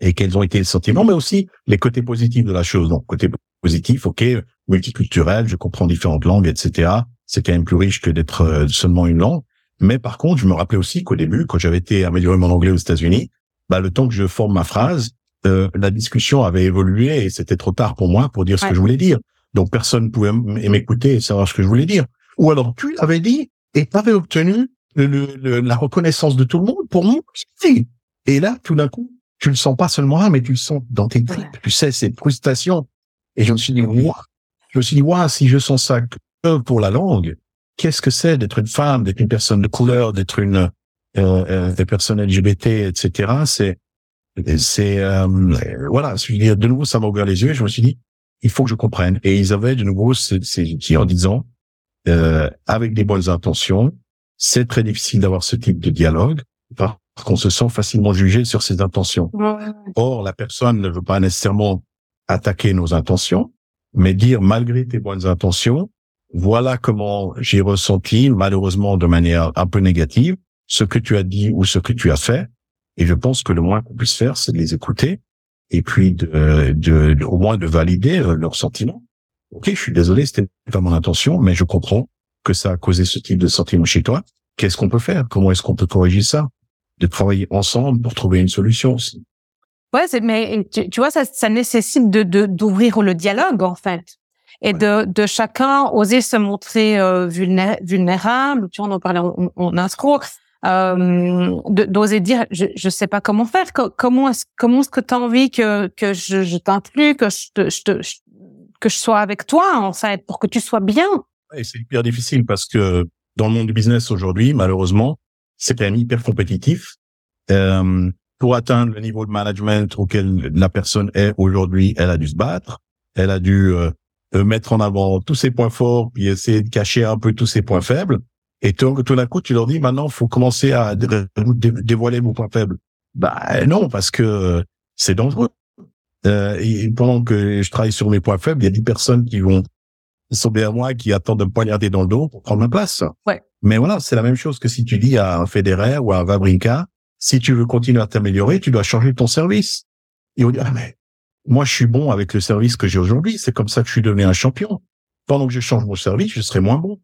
et quels ont été les sentiments, mais aussi les côtés positifs de la chose. Donc, côté positif, ok, multiculturel, je comprends différentes langues, etc. C'est quand même plus riche que d'être euh, seulement une langue. Mais par contre, je me rappelais aussi qu'au début, quand j'avais été améliorer mon anglais aux États-Unis, bah, le temps que je forme ma phrase, euh, la discussion avait évolué et c'était trop tard pour moi pour dire ce que je voulais dire. Donc personne ne pouvait m'écouter et savoir ce que je voulais dire. Ou alors tu l'avais dit et tu avais obtenu le, la reconnaissance de tout le monde pour moi. Et là, tout d'un coup, tu le sens pas seulement là, mais tu le sens dans tes tripes. Tu sais, cette frustration. Et je me suis dit, je me suis dit, waouh, si je sens ça que pour la langue, qu'est-ce que c'est d'être une femme, d'être une personne de couleur, d'être une euh, euh, des personnes LGBT, etc. C'est c'est euh, voilà. De nouveau, ça m'a ouvert les yeux. Et je me suis dit, il faut que je comprenne. Et ils avaient de nouveau ces, outils en disant, euh, avec des bonnes intentions, c'est très difficile d'avoir ce type de dialogue parce qu'on se sent facilement jugé sur ses intentions. Or, la personne ne veut pas nécessairement attaquer nos intentions, mais dire malgré tes bonnes intentions, voilà comment j'ai ressenti, malheureusement de manière un peu négative, ce que tu as dit ou ce que tu as fait. Et je pense que le moins qu'on puisse faire, c'est de les écouter et puis de, de, au moins de valider leurs sentiments. Ok, je suis désolé, c'était pas mon intention, mais je comprends que ça a causé ce type de sentiment chez toi. Qu'est-ce qu'on peut faire? Comment est-ce qu'on peut corriger ça? De travailler ensemble pour trouver une solution aussi. Ouais, mais tu, vois, ça, ça nécessite de d'ouvrir le dialogue en fait et de, de chacun oser se montrer euh, vulnérable. Tu vois, on en parlait en, en intro. Euh, d'oser dire je je sais pas comment faire. Comment est-ce comment est-ce que tu as envie que que je, je t'inclue que je te, je te que je sois avec toi en fait pour que tu sois bien? Et c'est hyper difficile parce que dans le monde du business aujourd'hui malheureusement c'est quand même hyper compétitif. Euh, pour atteindre le niveau de management auquel la personne est aujourd'hui elle a dû se battre. Elle a dû euh, mettre en avant tous ses points forts puis essayer de cacher un peu tous ses points faibles et tout, d'un coup, tu leur dis, maintenant, faut commencer à dévoiler vos points faibles. Bah non, parce que c'est dangereux. Euh, et pendant que je travaille sur mes points faibles, il y a des personnes qui vont sauver à moi, qui attendent de me poignarder dans le dos pour prendre ma place. Ouais. Mais voilà, c'est la même chose que si tu dis à un Federer ou à un Vabrinka, si tu veux continuer à t'améliorer, tu dois changer ton service. Et on dit, ah, mais moi, je suis bon avec le service que j'ai aujourd'hui. C'est comme ça que je suis devenu un champion. Pendant que je change mon service, je serai moins bon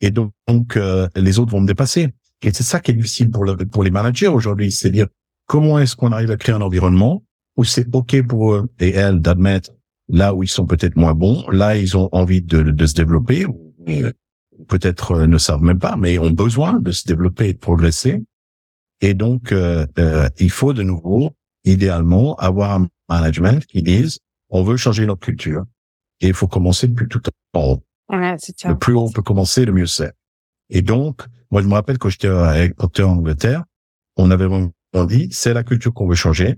et donc, euh, les autres vont me dépasser. Et c'est ça qui est difficile pour, le, pour les managers aujourd'hui, c'est dire comment est-ce qu'on arrive à créer un environnement où c'est ok pour eux et elles d'admettre là où ils sont peut-être moins bons, là ils ont envie de, de se développer, ou peut-être euh, ne savent même pas, mais ont besoin de se développer et de progresser. Et donc, euh, il faut de nouveau, idéalement, avoir management qui dise on veut changer notre culture et il faut commencer depuis tout en haut le plus haut on peut commencer, le mieux c'est. Et donc, moi, je me rappelle quand j'étais Procter en Angleterre, on avait vraiment dit, c'est la culture qu'on veut changer.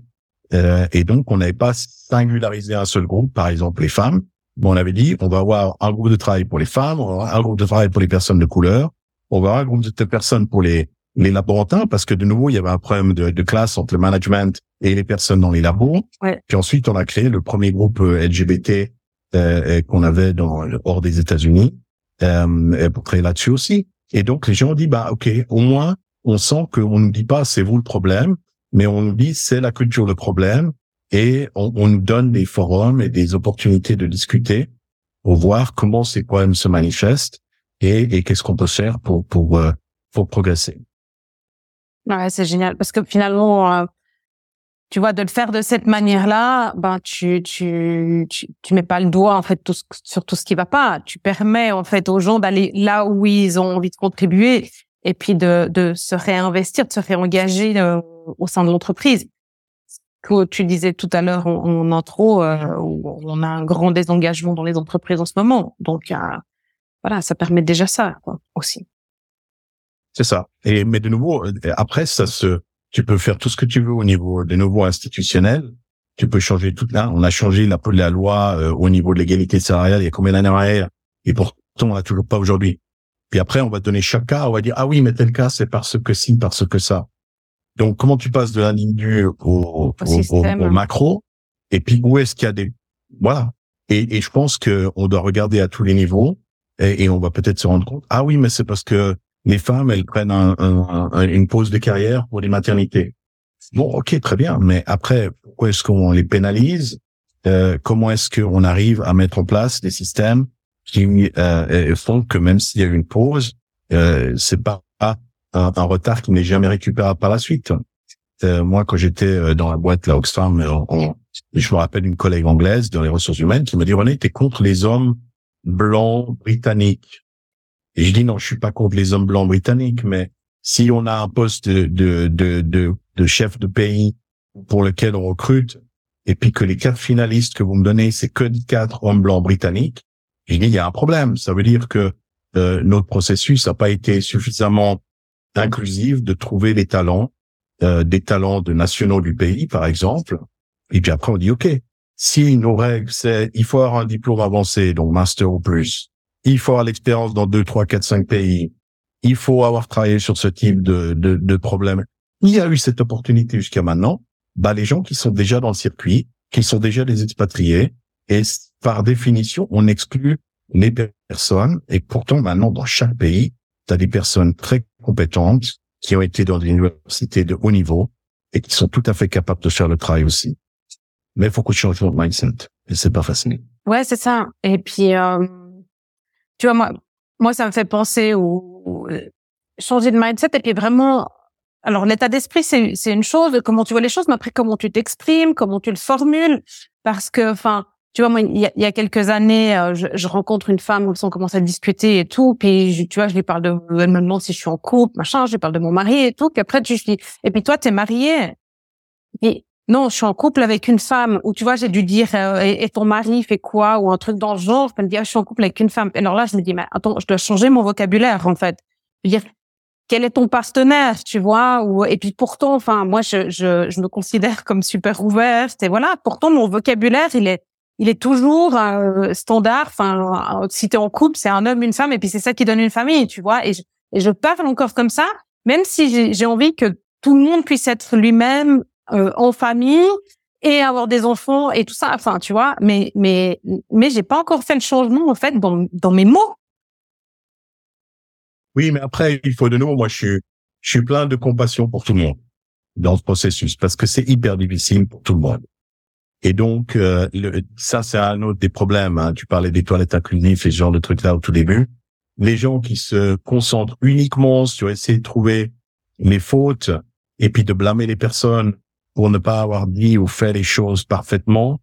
Euh, et donc, on n'avait pas singularisé un seul groupe, par exemple les femmes. Mais on avait dit, on va avoir un groupe de travail pour les femmes, on va avoir un groupe de travail pour les personnes de couleur, on va avoir un groupe de personnes pour les les laborantins, parce que de nouveau, il y avait un problème de, de classe entre le management et les personnes dans les labos. Ouais. Puis ensuite, on a créé le premier groupe euh, LGBT euh, qu'on avait dans hors des États-Unis euh, pour créer là-dessus aussi. Et donc les gens ont dit bah ok, au moins on sent qu'on ne dit pas c'est vous le problème, mais on nous dit c'est la culture le problème et on, on, nous donne des forums et des opportunités de discuter pour voir comment ces problèmes se manifestent et, et qu'est-ce qu'on peut faire pour pour euh, pour progresser. Ouais, c'est génial parce que finalement euh, tu vois, de le faire de cette manière-là, ben tu, tu, tu, tu mets pas le doigt en fait tout sur tout ce qui va pas. Tu permets en fait aux gens d'aller là où ils ont envie de contribuer et puis de, de se réinvestir, de se réengager euh, au sein de l'entreprise. Que tu disais tout à l'heure en, en intro, euh, on a un grand désengagement dans les entreprises en ce moment. Donc euh, voilà, ça permet déjà ça quoi, aussi. C'est ça. Et mais de nouveau, après ça se tu peux faire tout ce que tu veux au niveau des nouveaux institutionnels. Tu peux changer tout là. On a changé la, la loi euh, au niveau de l'égalité salariale il y a combien d'années arrière et pourtant on n'a toujours pas aujourd'hui. Puis après, on va donner chaque cas, on va dire ah oui, mais tel cas c'est parce que si, parce que ça. Donc comment tu passes de la ligne du au, au, macro et puis où est-ce qu'il y a des voilà. Et, et je pense que on doit regarder à tous les niveaux et, et on va peut-être se rendre compte ah oui, mais c'est parce que les femmes, elles prennent un, un, une pause de carrière pour les maternités. Bon, ok, très bien, mais après, pourquoi est-ce qu'on les pénalise? Euh, Comment est-ce qu'on arrive à mettre en place des systèmes qui euh, font que même s'il y a une pause, euh, c'est pas un, retard qui n'est jamais récupérable par la suite? Euh, moi, quand j'étais euh, dans la boîte là, Oxfam, je me rappelle une collègue anglaise dans les ressources humaines qui m'a dit René, t'es contre les hommes blancs britanniques. Et je dis non, je suis pas contre les hommes blancs britanniques, mais si on a un poste de, de, de, de, chef de pays pour lequel on recrute, et puis que les quatre finalistes que vous me donnez, c'est que quatre hommes blancs britanniques, je dis il y a un problème. Ça veut dire que euh, notre processus n'a pas été suffisamment inclusif de trouver les talents, euh, des talents de nationaux du pays, par exemple. Et puis après, on dit, OK, si nos règles, c'est il faut avoir un diplôme avancé, donc master ou plus, il faut avoir l'expérience dans deux, trois, quatre, cinq pays, il faut avoir travaillé sur ce type de, de, de problème. Il y a eu cette opportunité jusqu'à maintenant. Bah, les gens qui sont déjà dans le circuit, qui sont déjà des expatriés, et par définition, on exclut les personnes. Et pourtant, maintenant, dans chaque pays, tu as des personnes très compétentes qui ont été dans des universités de haut niveau et qui sont tout à fait capables de faire le travail aussi. Mais il faut qu'on change notre mindset. Et c'est pas facile. Ouais, c'est ça. Et puis, euh, tu vois, moi, moi, ça me fait penser au, changer de mindset et puis vraiment, alors l'état d'esprit, c'est, c'est une chose, comment tu vois les choses, mais après, comment tu t'exprimes, comment tu le formules, parce que, enfin, tu vois, moi, il y a, y a quelques années, euh, je, je, rencontre une femme, on commence à discuter et tout, puis je, tu vois, je lui parle de, elle me demande si je suis en couple, machin, je lui parle de mon mari et tout, puis après, tu dis, et puis toi, t'es marié. Et non, je suis en couple avec une femme, ou tu vois, j'ai dû dire, euh, et, ton mari fait quoi, ou un truc dans le genre, je me dire, ah, je suis en couple avec une femme. Et alors là, je me dis, mais attends, je dois changer mon vocabulaire, en fait. Je veux dire, quel est ton partenaire, tu vois, ou, et puis pourtant, enfin, moi, je, je, je me considère comme super ouverte, et voilà, pourtant, mon vocabulaire, il est, il est toujours euh, standard. Enfin, si t'es en couple, c'est un homme, une femme, et puis c'est ça qui donne une famille, tu vois. Et je, et je parle encore comme ça, même si j'ai envie que tout le monde puisse être lui-même euh, en famille et avoir des enfants et tout ça. Enfin, tu vois. Mais mais mais j'ai pas encore fait le changement en fait dans dans mes mots. Oui, mais après, il faut de nouveau. Moi, je suis je suis plein de compassion pour tout le monde dans ce processus parce que c'est hyper difficile pour tout le monde. Et donc, euh, ça, c'est un autre des problèmes. Hein. Tu parlais des toilettes inclusives et ce genre de trucs-là au tout début. Les gens qui se concentrent uniquement sur essayer de trouver les fautes et puis de blâmer les personnes pour ne pas avoir dit ou fait les choses parfaitement,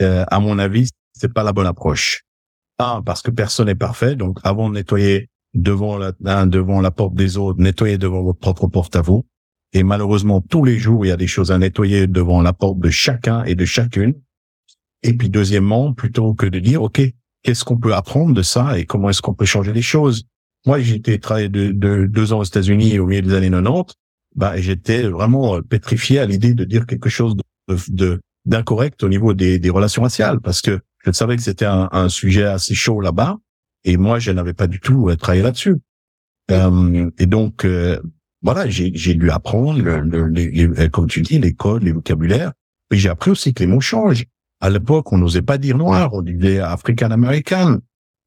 euh, à mon avis, c'est pas la bonne approche. Un, parce que personne n'est parfait. Donc, avant de nettoyer devant la, devant la porte des autres, nettoyez devant votre propre porte à vous. Et malheureusement, tous les jours, il y a des choses à nettoyer devant la porte de chacun et de chacune. Et puis, deuxièmement, plutôt que de dire, OK, qu'est-ce qu'on peut apprendre de ça et comment est-ce qu'on peut changer les choses? Moi, j'ai été travailler de, de, deux ans aux États-Unis au milieu des années 90. Bah, j'étais vraiment euh, pétrifié à l'idée de dire quelque chose de, d'incorrect au niveau des, des relations raciales parce que je savais que c'était un, un sujet assez chaud là-bas et moi, je n'avais pas du tout travaillé là-dessus. Euh, et donc, euh, voilà, j'ai, dû apprendre, le, le, les, euh, comme tu dis, les codes, les vocabulaires. Mais j'ai appris aussi que les mots changent. À l'époque, on n'osait pas dire noir, on disait African American.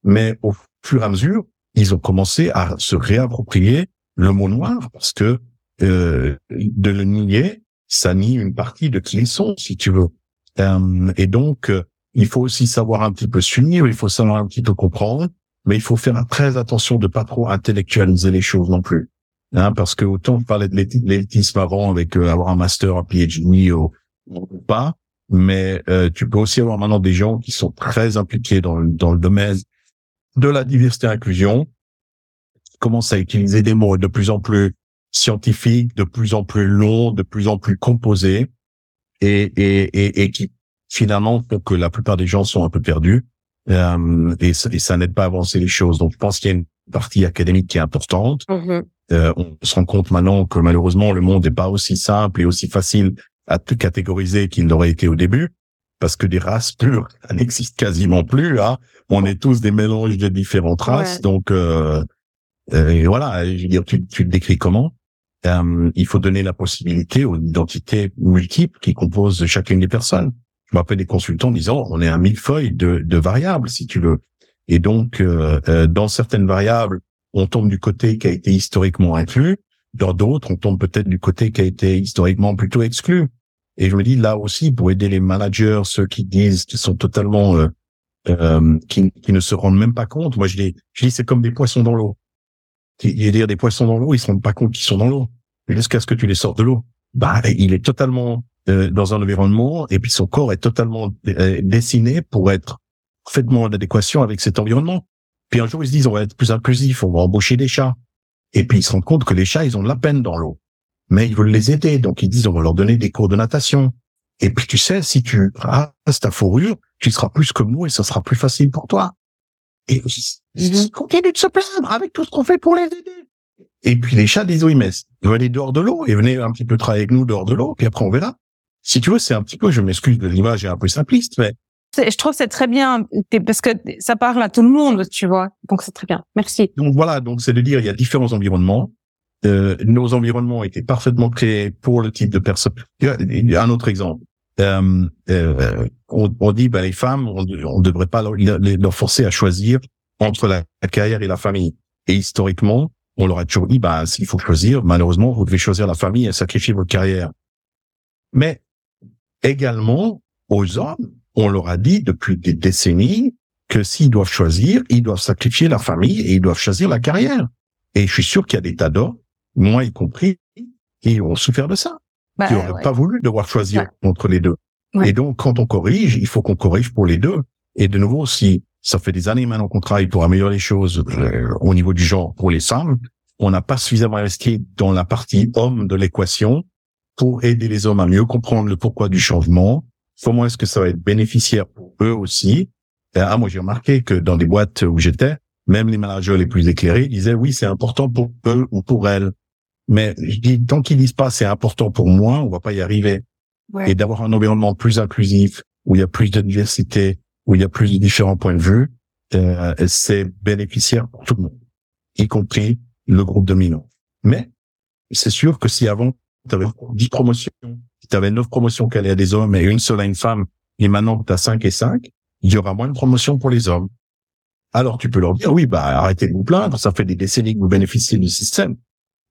Mais au fur et à mesure, ils ont commencé à se réapproprier le mot noir parce que euh, de le nier, ça nie une partie de qui ils sont, si tu veux. Euh, et donc, euh, il faut aussi savoir un petit peu s'unir, il faut savoir un petit peu comprendre, mais il faut faire très attention de pas trop intellectualiser les choses non plus. Hein, parce que autant parler de l'élitisme avant avec euh, avoir un master, un PhD ou, pas, mais euh, tu peux aussi avoir maintenant des gens qui sont très impliqués dans, dans le domaine de la diversité et inclusion, qui commencent à utiliser des mots de plus en plus scientifiques, de plus en plus longs, de plus en plus composés, et, et, et, et qui finalement font que la plupart des gens sont un peu perdus, euh, et, ça, et ça n'aide pas à avancer les choses. Donc je pense qu'il y a une partie académique qui est importante. Mm-hmm. Euh, on se rend compte maintenant que malheureusement le monde n'est pas aussi simple et aussi facile à tout catégoriser qu'il l'aurait été au début, parce que des races pures n'existent quasiment plus. Hein. On est tous des mélanges de différentes races, donc euh, euh, et voilà. Je veux dire, tu, tu le décris comment? Euh, Il faut donner la possibilité aux identités multiples qui composent chacune des personnes. Je m'appelle des consultants disant on est un millefeuille de, de variables, si tu veux. Et donc, euh, euh, dans certaines variables, on tombe du côté qui a été historiquement inclus. Dans d'autres, on tombe peut-être du côté qui a été historiquement plutôt exclu. Et je me dis là aussi, pour aider les managers, ceux qui disent qu'ils sont totalement, euh, euh, qui, qui, ne se rendent même pas compte. Moi, je dis, je dis, c'est comme des poissons dans l'eau. Il y a des poissons dans l'eau, ils se rendent pas compte qu'ils sont dans l'eau. Jusqu'à ce que tu les sortes de l'eau, bah, il est totalement euh, dans un environnement et puis son corps est totalement euh, dessiné pour être parfaitement en adéquation avec cet environnement. Puis un jour, ils se disent, on va être plus inclusif, on va embaucher des chats. Et puis ils se rendent compte que les chats, ils ont de la peine dans l'eau. Mais ils veulent les aider, donc ils disent, on va leur donner des cours de natation. Et puis tu sais, si tu restes ta fourrure, tu seras plus comme nous et ça sera plus facile pour toi. Et ils continuent de se plaindre avec tout ce qu'on fait pour les aider. Et puis les chats disent, oui, mais venez dehors de l'eau et venez un petit peu travailler avec nous dehors de l'eau, puis après on verra si tu veux, c'est un petit peu, je m'excuse de l'image est un peu simpliste, mais je trouve c'est très bien parce que ça parle à tout le monde, tu vois. Donc c'est très bien. Merci. Donc voilà, donc c'est de dire il y a différents environnements. Euh, nos environnements étaient parfaitement créés pour le type de personne. Un autre exemple. Euh, euh, on, on, dit ben les femmes, on ne devrait pas leur, leur, forcer à choisir entre la, carrière et la famille. Et historiquement, on leur a toujours dit ben s'il faut choisir, malheureusement vous devez choisir la famille et sacrifier votre carrière. Mais également aux hommes, on leur a dit depuis des décennies que s'ils doivent choisir, ils doivent sacrifier la famille et ils doivent choisir la carrière. Et je suis sûr qu'il y a des tas d'hommes, moi y compris, qui ont souffert de ça, bah, qui n'auraient pas voulu devoir choisir entre les deux. Et donc, quand on corrige, il faut qu'on corrige pour les deux. Et de nouveau, si ça fait des années maintenant qu'on travaille pour améliorer les choses euh, au niveau du genre pour les femmes, on n'a pas suffisamment investi dans la partie homme de l'équation pour aider les hommes à mieux comprendre le pourquoi du changement. Comment est-ce que ça va être bénéficiaire pour eux aussi? Ah, moi j'ai remarqué que dans des boîtes où j'étais, même les managers les plus éclairés disaient oui, c'est important pour eux ou pour elles. Mais je dis tant qu'ils disent pas c'est important pour moi, on va pas y arriver. Et d'avoir un environnement plus inclusif où il y a plus de diversité, où il y a plus de différents points de vue, euh, c'est bénéficiaire pour tout le monde, y compris le groupe dominant. Mais c'est sûr que si avant tu avais 10 promotions, tu avais 9 promotions allaient à des hommes et une seule à une femme, et maintenant tu as 5 et 5, il y aura moins de promotions pour les hommes. Alors tu peux leur dire, oui, bah arrêtez de vous plaindre, ça fait des décennies que vous bénéficiez du système.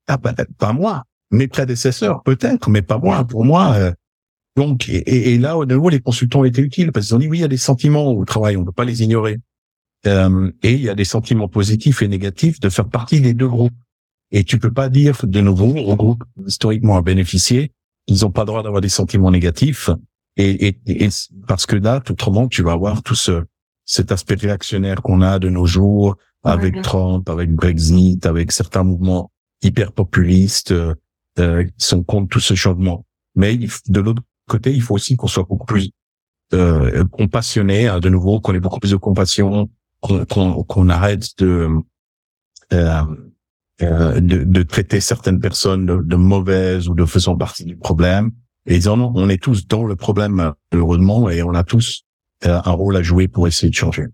Ah bah, pas moi, mes prédécesseurs peut-être, mais pas moi. Pour moi, euh, donc et, et, là au nouveau les consultants ont été utiles parce qu'ils ont dit oui, il y a des sentiments au travail, on ne peut pas les ignorer. Euh, et il y a des sentiments positifs et négatifs de faire partie des deux groupes. Et tu peux pas dire de nouveau au groupe historiquement à bénéficier, ils n'ont pas le droit d'avoir des sentiments négatifs. Et, et, et, parce que là, autrement, tu vas avoir tout ce cet aspect réactionnaire qu'on a de nos jours avec Trump, avec Brexit, avec certains mouvements hyper populistes euh, qui sont contre tout ce changement. Mais de l'autre côté, il faut aussi qu'on soit beaucoup plus euh, compassionné, de nouveau, qu'on ait beaucoup plus de compassion, qu'on qu'on arrête de euh, euh, de, de, traiter certaines personnes de, mauvaises ou de faisant partie du problème. Et disant non, on est tous dans le problème heureusement et on a tous euh, un rôle à jouer pour essayer de changer.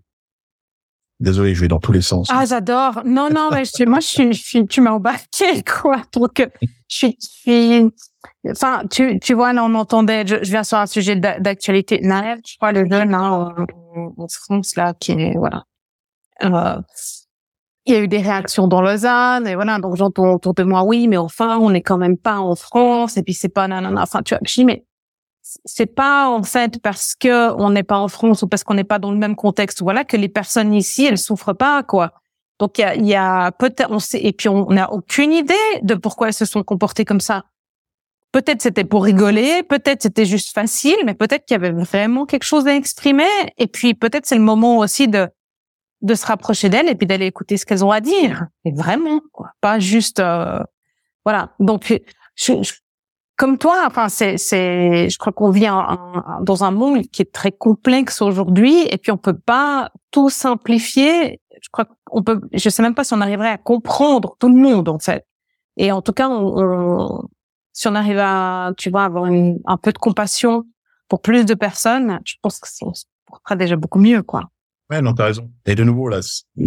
Désolé, je vais dans tous les sens. Ah, j'adore. Non, non, mais je, moi, je suis, je suis, tu m'as embarqué, quoi. Donc, je suis, je suis, enfin, tu, tu vois, on entendait, je, je viens sur un sujet d'actualité. Naël, je crois, le jeune, hein, en, France, là, qui est, voilà. Euh, il y a eu des réactions dans Lausanne et voilà donc j'entends autour de moi oui mais enfin on n'est quand même pas en France et puis c'est pas nanana enfin tu vois je dis mais c'est pas en fait parce que on n'est pas en France ou parce qu'on n'est pas dans le même contexte voilà que les personnes ici elles souffrent pas quoi donc il y a, y a peut-être on sait et puis on n'a aucune idée de pourquoi elles se sont comportées comme ça peut-être c'était pour rigoler peut-être c'était juste facile mais peut-être qu'il y avait vraiment quelque chose à exprimer et puis peut-être c'est le moment aussi de de se rapprocher d'elles et puis d'aller écouter ce qu'elles ont à dire. Et vraiment, quoi. Pas juste, euh, voilà. Donc, je, comme toi, enfin, c'est, c'est, je crois qu'on vit dans un monde qui est très complexe aujourd'hui et puis on peut pas tout simplifier. Je crois qu'on peut, je sais même pas si on arriverait à comprendre tout le monde, en fait. Et en tout cas, on, si on arrive à, tu vois, avoir un peu de compassion pour plus de personnes, je pense que ça sera déjà beaucoup mieux, quoi. Ouais, non, t'as raison. Et de nouveau, là,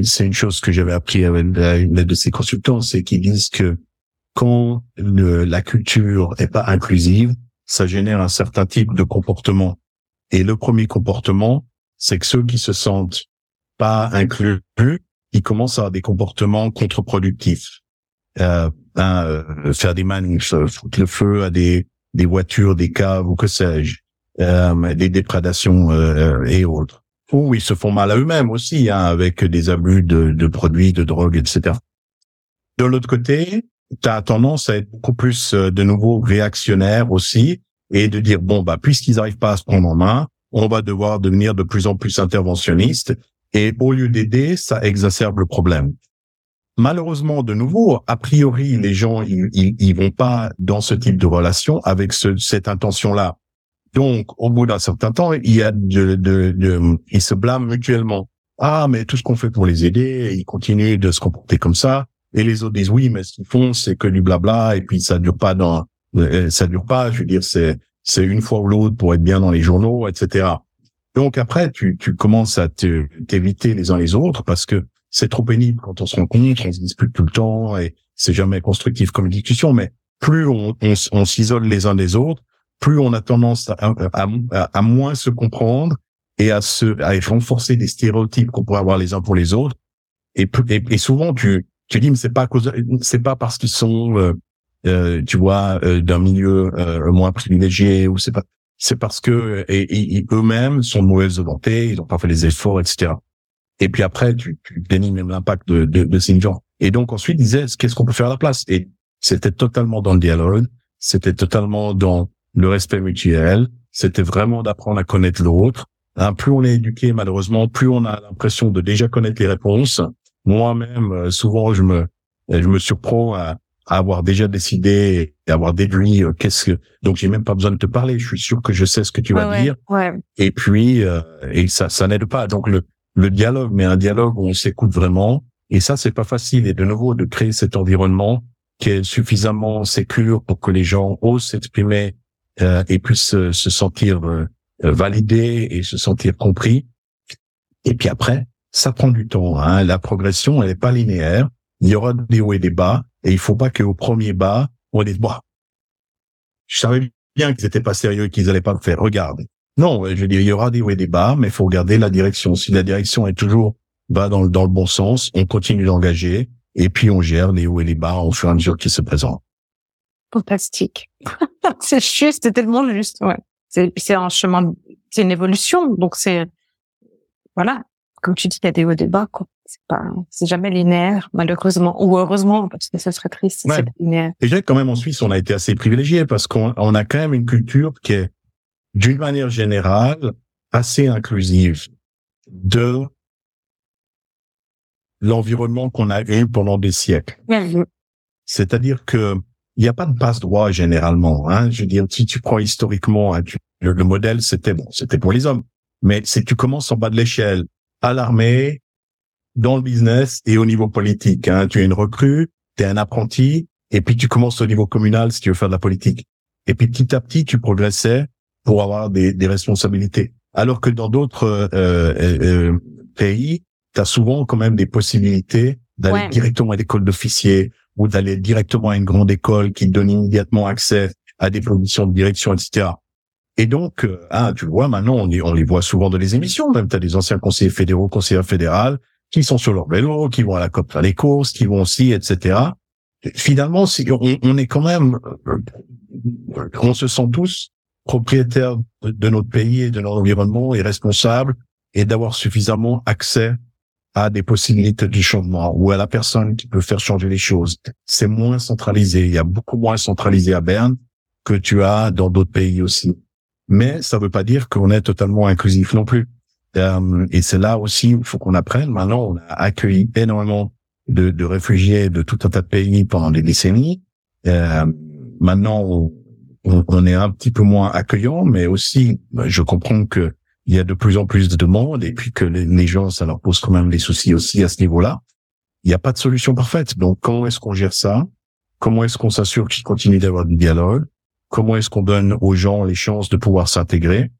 c'est une chose que j'avais appris avec une de ces consultants, c'est qu'ils disent que quand la culture est pas inclusive, ça génère un certain type de comportement. Et le premier comportement, c'est que ceux qui se sentent pas inclus, ils commencent à avoir des comportements contre-productifs. Euh, hein, euh, faire des manifs, foutre le feu à des des voitures, des caves ou que sais-je, euh, des déprédations euh, et autres. Ou ils se font mal à eux-mêmes aussi, hein, avec des abus de, de produits, de drogue, etc. De l'autre côté, tu as tendance à être beaucoup plus de nouveau réactionnaire aussi et de dire bon bah puisqu'ils n'arrivent pas à se prendre en main, on va devoir devenir de plus en plus interventionniste et au lieu d'aider, ça exacerbe le problème. Malheureusement, de nouveau, a priori, les gens ils, ils, vont pas dans ce type de relation avec ce, cette intention-là. Donc, au bout d'un certain temps, il y a de, de, de, ils se blâment mutuellement. Ah, mais tout ce qu'on fait pour les aider, ils continuent de se comporter comme ça. Et les autres disent oui, mais ce qu'ils font, c'est que du blabla, et puis ça dure pas dans, euh, ça dure pas. Je veux dire, c'est, c'est une fois ou l'autre pour être bien dans les journaux, etc. Donc après, tu, tu commences à t'éviter les uns les autres parce que c'est trop pénible quand on se rencontre, on se dispute tout le temps et c'est jamais constructif comme discussion. Mais plus on, on, s'isole les uns des autres, plus on a tendance à, à, à, moins se comprendre et à se à renforcer des stéréotypes qu'on pourrait avoir les uns pour les autres. Et, et, souvent tu mais c'est pas cause c'est pas parce qu'ils sont euh, euh, tu vois euh, d'un milieu euh, moins privilégié ou c'est pas c'est parce que eux-mêmes sont de mauvaise volonté, ils ont pas fait les efforts, etc. Et puis après, tu, tu même l'impact de, de, de ces gens. Et donc ensuite, ils disaient, qu'est-ce qu'on peut faire à la place? Et c'était totalement dans le dialogue, c'était totalement dans le respect mutuel, c'était vraiment d'apprendre à connaître l'autre. Hein, plus on est éduqué, malheureusement, plus on a l'impression de déjà connaître les réponses. Moi-même, euh, souvent, je me, je me surprends à, à avoir déjà décidé et avoir déduit euh, qu'est-ce que donc j'ai même pas besoin de te parler. Je suis sûr que je sais ce que tu vas dire. ouais. et puis euh, et ça ça n'aide pas. Donc le le dialogue mais un dialogue où on s'écoute vraiment. Et ça c'est pas facile. Et de nouveau de créer cet environnement qui est suffisamment sécure pour que les gens osent s'exprimer euh, et puissent se sentir validés et se sentir compris. Et puis après ça prend du temps hein. la progression elle est pas linéaire il y aura des hauts et des bas et il faut pas qu'au premier bas, on dise, bon, je savais bien qu'ils étaient pas sérieux et qu'ils allaient pas le faire. Regarde. Non, je veux dire, il y aura des hauts et des bas, mais il faut regarder la direction. Si la direction est toujours va dans, dans le bon sens, on continue d'engager et puis on gère les hauts et les bas au fur et à mesure qu'ils se présentent. Fantastique. c'est juste, c'est tellement juste. Ouais. C'est un chemin, c'est une évolution. Donc c'est, voilà, comme tu dis, il y a des hauts et des bas. Quoi c'est pas, c'est jamais linéaire, malheureusement, ou heureusement, parce que ça serait triste si c'était linéaire. Et je dirais quand même en Suisse, on a été assez privilégié parce qu'on on a quand même une culture qui est, d'une manière générale, assez inclusive de l'environnement qu'on a eu pendant des siècles. C'est-à-dire que il n'y a pas de passe-droit généralement. Hein. Je veux dire, si tu prends historiquement, hein, le, le, modèle, c'était bon, c'était pour les hommes. Mais si tu commences en bas de l'échelle, à l'armée, dans le business et au niveau politique. Hein. Tu es une recrue, tu es un apprenti, et puis tu commences au niveau communal si tu veux faire de la politique. Et puis petit à petit, tu progressais pour avoir des, des responsabilités. Alors que dans d'autres euh, euh, euh pays, tu as souvent quand même des possibilités d'aller directement à l'école d'officier ou d'aller directement à une grande école qui te donne immédiatement accès à des positions de direction, etc. Et donc, euh, ah, tu vois, maintenant, on, on les voit souvent dans les émissions. Même, tu as des anciens conseillers fédéraux, conseillers fédérales, qui sont sur leur vélo, qui vont à la COP faire les courses, qui vont aussi, etc. Finalement, on, on, est quand même, euh, on se sent tous propriétaires de, notre pays et de notre environnement et responsables et d'avoir suffisamment accès à des possibilités de changement ou à la personne qui peut faire changer les choses. C'est moins centralisé. Il y a beaucoup moins centralisé à Berne que tu as dans d'autres pays aussi. Mais ça ne veut pas dire qu'on est totalement inclusif non plus. Euh, et c'est là aussi où faut qu'on apprenne. Maintenant, on a accueilli énormément de, de, réfugiés de tout un tas de pays pendant des décennies. Euh, maintenant, on, on, est un petit peu moins accueillant, mais aussi, ben, je comprends que il y a de plus en plus de demandes et puis que les, les gens, ça leur pose quand même des soucis aussi à ce niveau-là. Il n'y a pas de solution parfaite. Donc, comment est-ce qu'on gère ça? Comment est-ce qu'on s'assure qu'il continue d'avoir du dialogue? Comment est-ce qu'on donne aux gens les chances de pouvoir s'intégrer?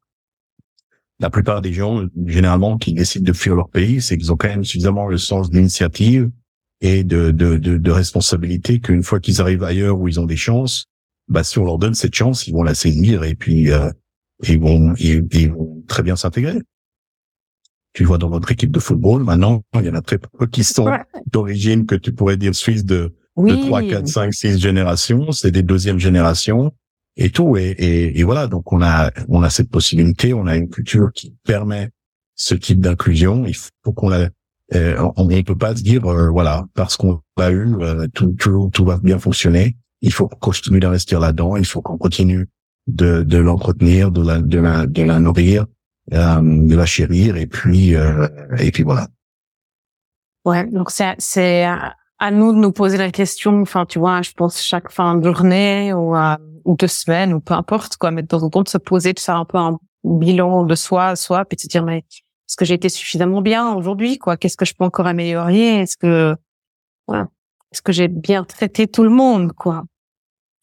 La plupart des gens, généralement, qui décident de fuir leur pays, c'est qu'ils ont quand même suffisamment le sens d'initiative et de, de, de, de responsabilité qu'une fois qu'ils arrivent ailleurs où ils ont des chances, bah, si on leur donne cette chance, ils vont la saisir et puis euh, ils, vont, ils, vont très bien s'intégrer. Tu vois, dans notre équipe de football, maintenant, il y en a très peu qui sont d'origine que tu pourrais dire suisse de, de 3, 4, 5, 6 générations, c'est des deuxièmes générations et tout. Et, et, et, voilà, donc on a on a cette possibilité, on a une culture qui permet ce type d'inclusion. Il faut qu'on la euh, on ne peut pas se dire euh, voilà parce qu'on l'a eu euh, tout, tout, tout va bien fonctionner. Il faut continuer d'investir là-dedans. Il faut qu'on continue de, de l'entretenir, de la, de la de la nourrir, de la chérir et puis et puis voilà. Ouais, donc c'est c'est à nous de nous poser la question. Enfin, tu vois, je pense chaque fin de journée ou, ou de semaine ou peu importe quoi, mais de temps en temps de se poser, de faire un peu un bilan de soi, soi, puis de se dire mais est-ce que j'ai été suffisamment bien aujourd'hui quoi? Qu'est-ce que je peux encore améliorer? Est-ce que voilà, est-ce que j'ai bien traité tout le monde quoi?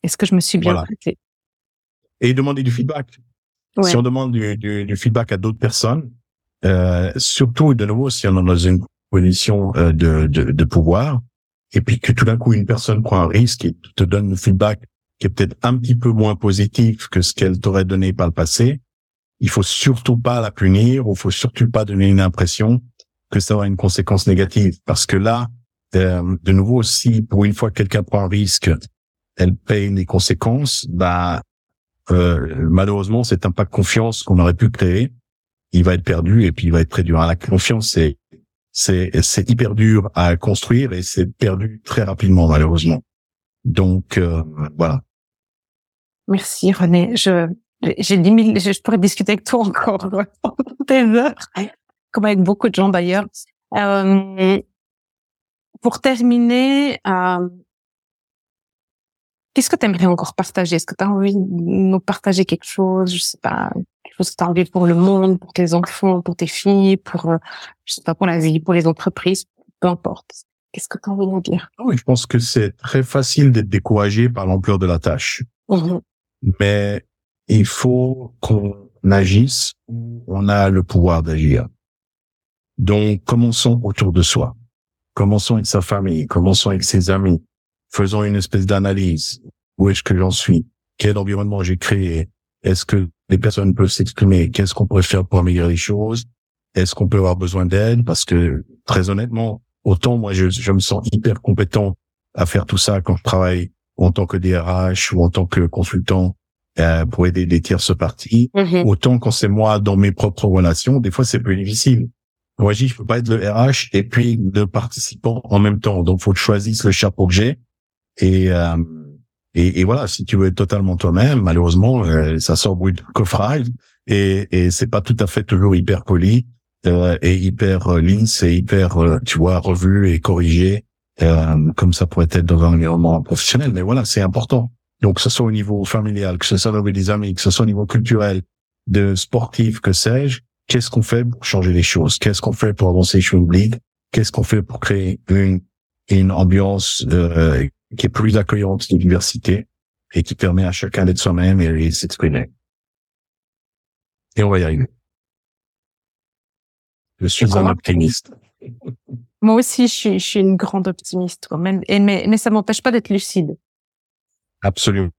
Est-ce que je me suis bien traité Et demander du feedback. Si on demande du, du, du feedback à d'autres personnes, euh, surtout de nouveau si on est dans une position euh, de, de, de pouvoir, et puis que tout d'un coup une personne prend un risque et te donne un feedback qui est peut-être un petit peu moins positif que ce qu'elle t'aurait donné par le passé, il faut surtout pas la punir ou faut surtout pas donner une impression que ça aura une conséquence négative parce que là, euh, de nouveau, si pour une fois quelqu'un prend un risque, elle paye les conséquences, bah euh, malheureusement cet impact confiance qu'on aurait pu créer, il va être perdu et puis il va être très dur. La confiance, c'est c'est c'est hyper dur à construire et c'est perdu très rapidement malheureusement. Donc euh, voilà. Merci René. Je j'ai dix mille, je pourrais discuter avec toi encore des heures, comme avec beaucoup de gens d'ailleurs. Euh, pour terminer, euh, qu'est-ce que tu aimerais encore partager? Est-ce que tu as envie de nous partager quelque chose? Je sais pas, chose que tu as envie pour le monde, pour tes enfants, pour tes filles, pour, euh, je sais pas, pour la vie, pour les entreprises, peu importe. Qu'est-ce que tu as envie de dire? Oui, je pense que c'est très facile d'être découragé par l'ampleur de la tâche. Mhm. Mais il faut qu'on agisse où on a le pouvoir d'agir. Donc, commençons autour de soi. Commençons avec sa famille, commençons avec ses amis. Faisons une espèce d'analyse. Où est-ce que j'en suis? Quel environnement j'ai créé? Est-ce que les personnes peuvent s'exprimer? Qu'est-ce qu'on pourrait faire pour améliorer les choses? Est-ce qu'on peut avoir besoin d'aide? Parce que très honnêtement, autant moi je, je, me sens hyper compétent à faire tout ça quand je travaille en tant que DRH ou en tant que consultant euh, pour aider des tierces parties, mm-hmm. autant quand c'est moi dans mes propres relations, des fois c'est plus difficile. Moi, je peux pas être le RH et puis le participant en même temps. Donc, faut que je choisisse le chapeau que j'ai. Et, euh, et, et, voilà, si tu veux être totalement toi-même, malheureusement, euh, ça sort bruit de coffrage et, et c'est pas tout à fait toujours hyper poli euh, et hyper euh, lisse et hyper, euh, tu vois, revu et corrigé euh, comme ça pourrait être dans un environnement professionnel. Mais voilà, c'est important. Donc, que ce soit au niveau familial, que ce soit avec des amis, que ce soit au niveau culturel, de sportif, que sais-je, qu'est-ce qu'on fait pour changer les choses? Qu'est-ce qu'on fait pour avancer sur une ligue Qu'est-ce qu'on fait pour créer une, une ambiance euh, qui est plus accueillante de diversité et qui permet à chacun d'être soi-même et de s'exprimer. Et on va y arriver. Je suis un optimiste. Moi aussi, je suis, je suis une grande optimiste quand même, et, mais, mais ça m'empêche pas d'être lucide. Absolument.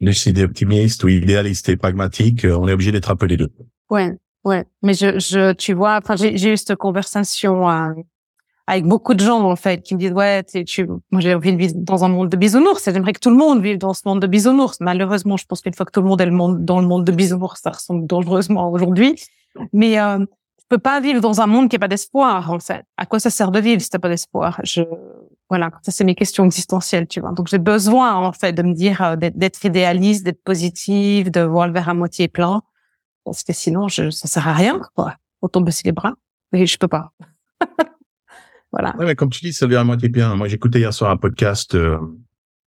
Lucide et optimiste ou idéaliste et pragmatique, euh, on est obligé d'être un peu les deux. Ouais, ouais. Mais je, je, tu vois, enfin, j'ai eu cette conversation euh, avec beaucoup de gens en fait qui me disent ouais tu moi j'ai envie de vivre dans un monde de bisounours j'aimerais que tout le monde vive dans ce monde de bisounours malheureusement je pense qu'une fois que tout le monde est le monde dans le monde de bisounours ça ressemble dangereusement aujourd'hui mais euh, peux pas vivre dans un monde qui n'a pas d'espoir en fait. À quoi ça sert de vivre si t'as pas d'espoir? Voilà. Ça c'est mes questions existentielles tu vois. Donc j'ai besoin en fait de me dire euh, d'être idéaliste d'être positive de voir le verre à moitié plein. Parce que sinon je, ça sert à rien quoi. Autant baisser les bras. Mais je peux pas. Voilà. Ouais, mais comme tu dis, ça vient à moitié bien. Moi, j'écoutais hier soir un podcast euh,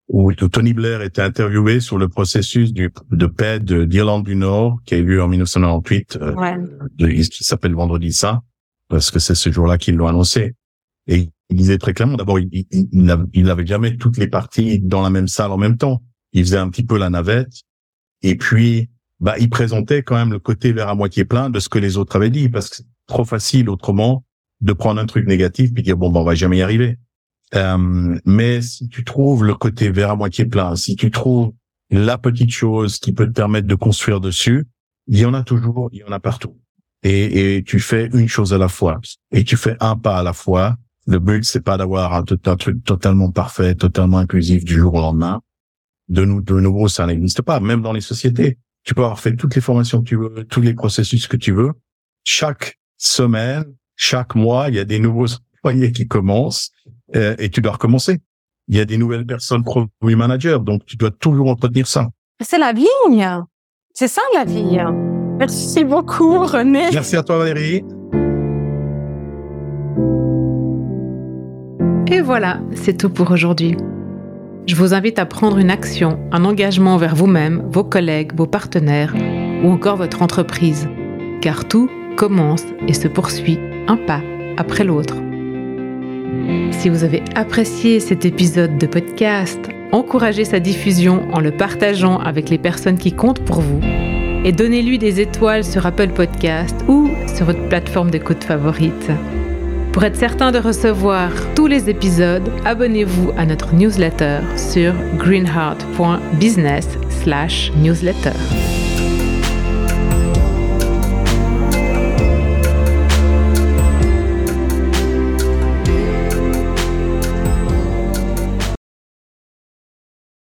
où Tony Blair était interviewé sur le processus du, de paix d'Irlande du Nord qui a eu lieu en 1998, euh, ouais. qui s'appelle Vendredi Saint, parce que c'est ce jour-là qu'ils l'ont annoncé. Et il disait très clairement, d'abord, il, il, il n'avait jamais toutes les parties dans la même salle en même temps. Il faisait un petit peu la navette. Et puis, bah, il présentait quand même le côté vers à moitié plein de ce que les autres avaient dit, parce que c'est trop facile autrement de prendre un truc négatif puis dire bon ben on va jamais y arriver. Euh, mais si tu trouves le côté vers à moitié plein, si tu trouves la petite chose qui peut te permettre de construire dessus, il y en a toujours, il y en a partout. Et, tu fais une chose à la fois et tu fais un pas à la fois Le but, c'est pas d'avoir un, truc totalement parfait, totalement inclusif du jour au lendemain. De, de nouveau, ça n'existe pas, même dans les sociétés. Tu peux avoir fait toutes les formations que tu veux, tous les processus que tu veux. Chaque semaine, chaque mois, il y a des nouveaux employés qui commencent euh, et tu dois recommencer. Il y a des nouvelles personnes produit manager, donc tu dois toujours entretenir ça. C'est la vie. C'est ça la vie. Merci beaucoup, René. Merci à toi, Valérie. Et voilà, c'est tout pour aujourd'hui. Je vous invite à prendre une action, un engagement vers vous-même, vos collègues, vos partenaires ou encore votre entreprise, car tout commence et se poursuit un pas après l'autre. Si vous avez apprécié cet épisode de podcast, encouragez sa diffusion en le partageant avec les personnes qui comptent pour vous et donnez-lui des étoiles sur Apple Podcast ou sur votre plateforme d'écoute favorite. Pour être certain de recevoir tous les épisodes, abonnez-vous à notre newsletter sur greenheart.business/newsletter.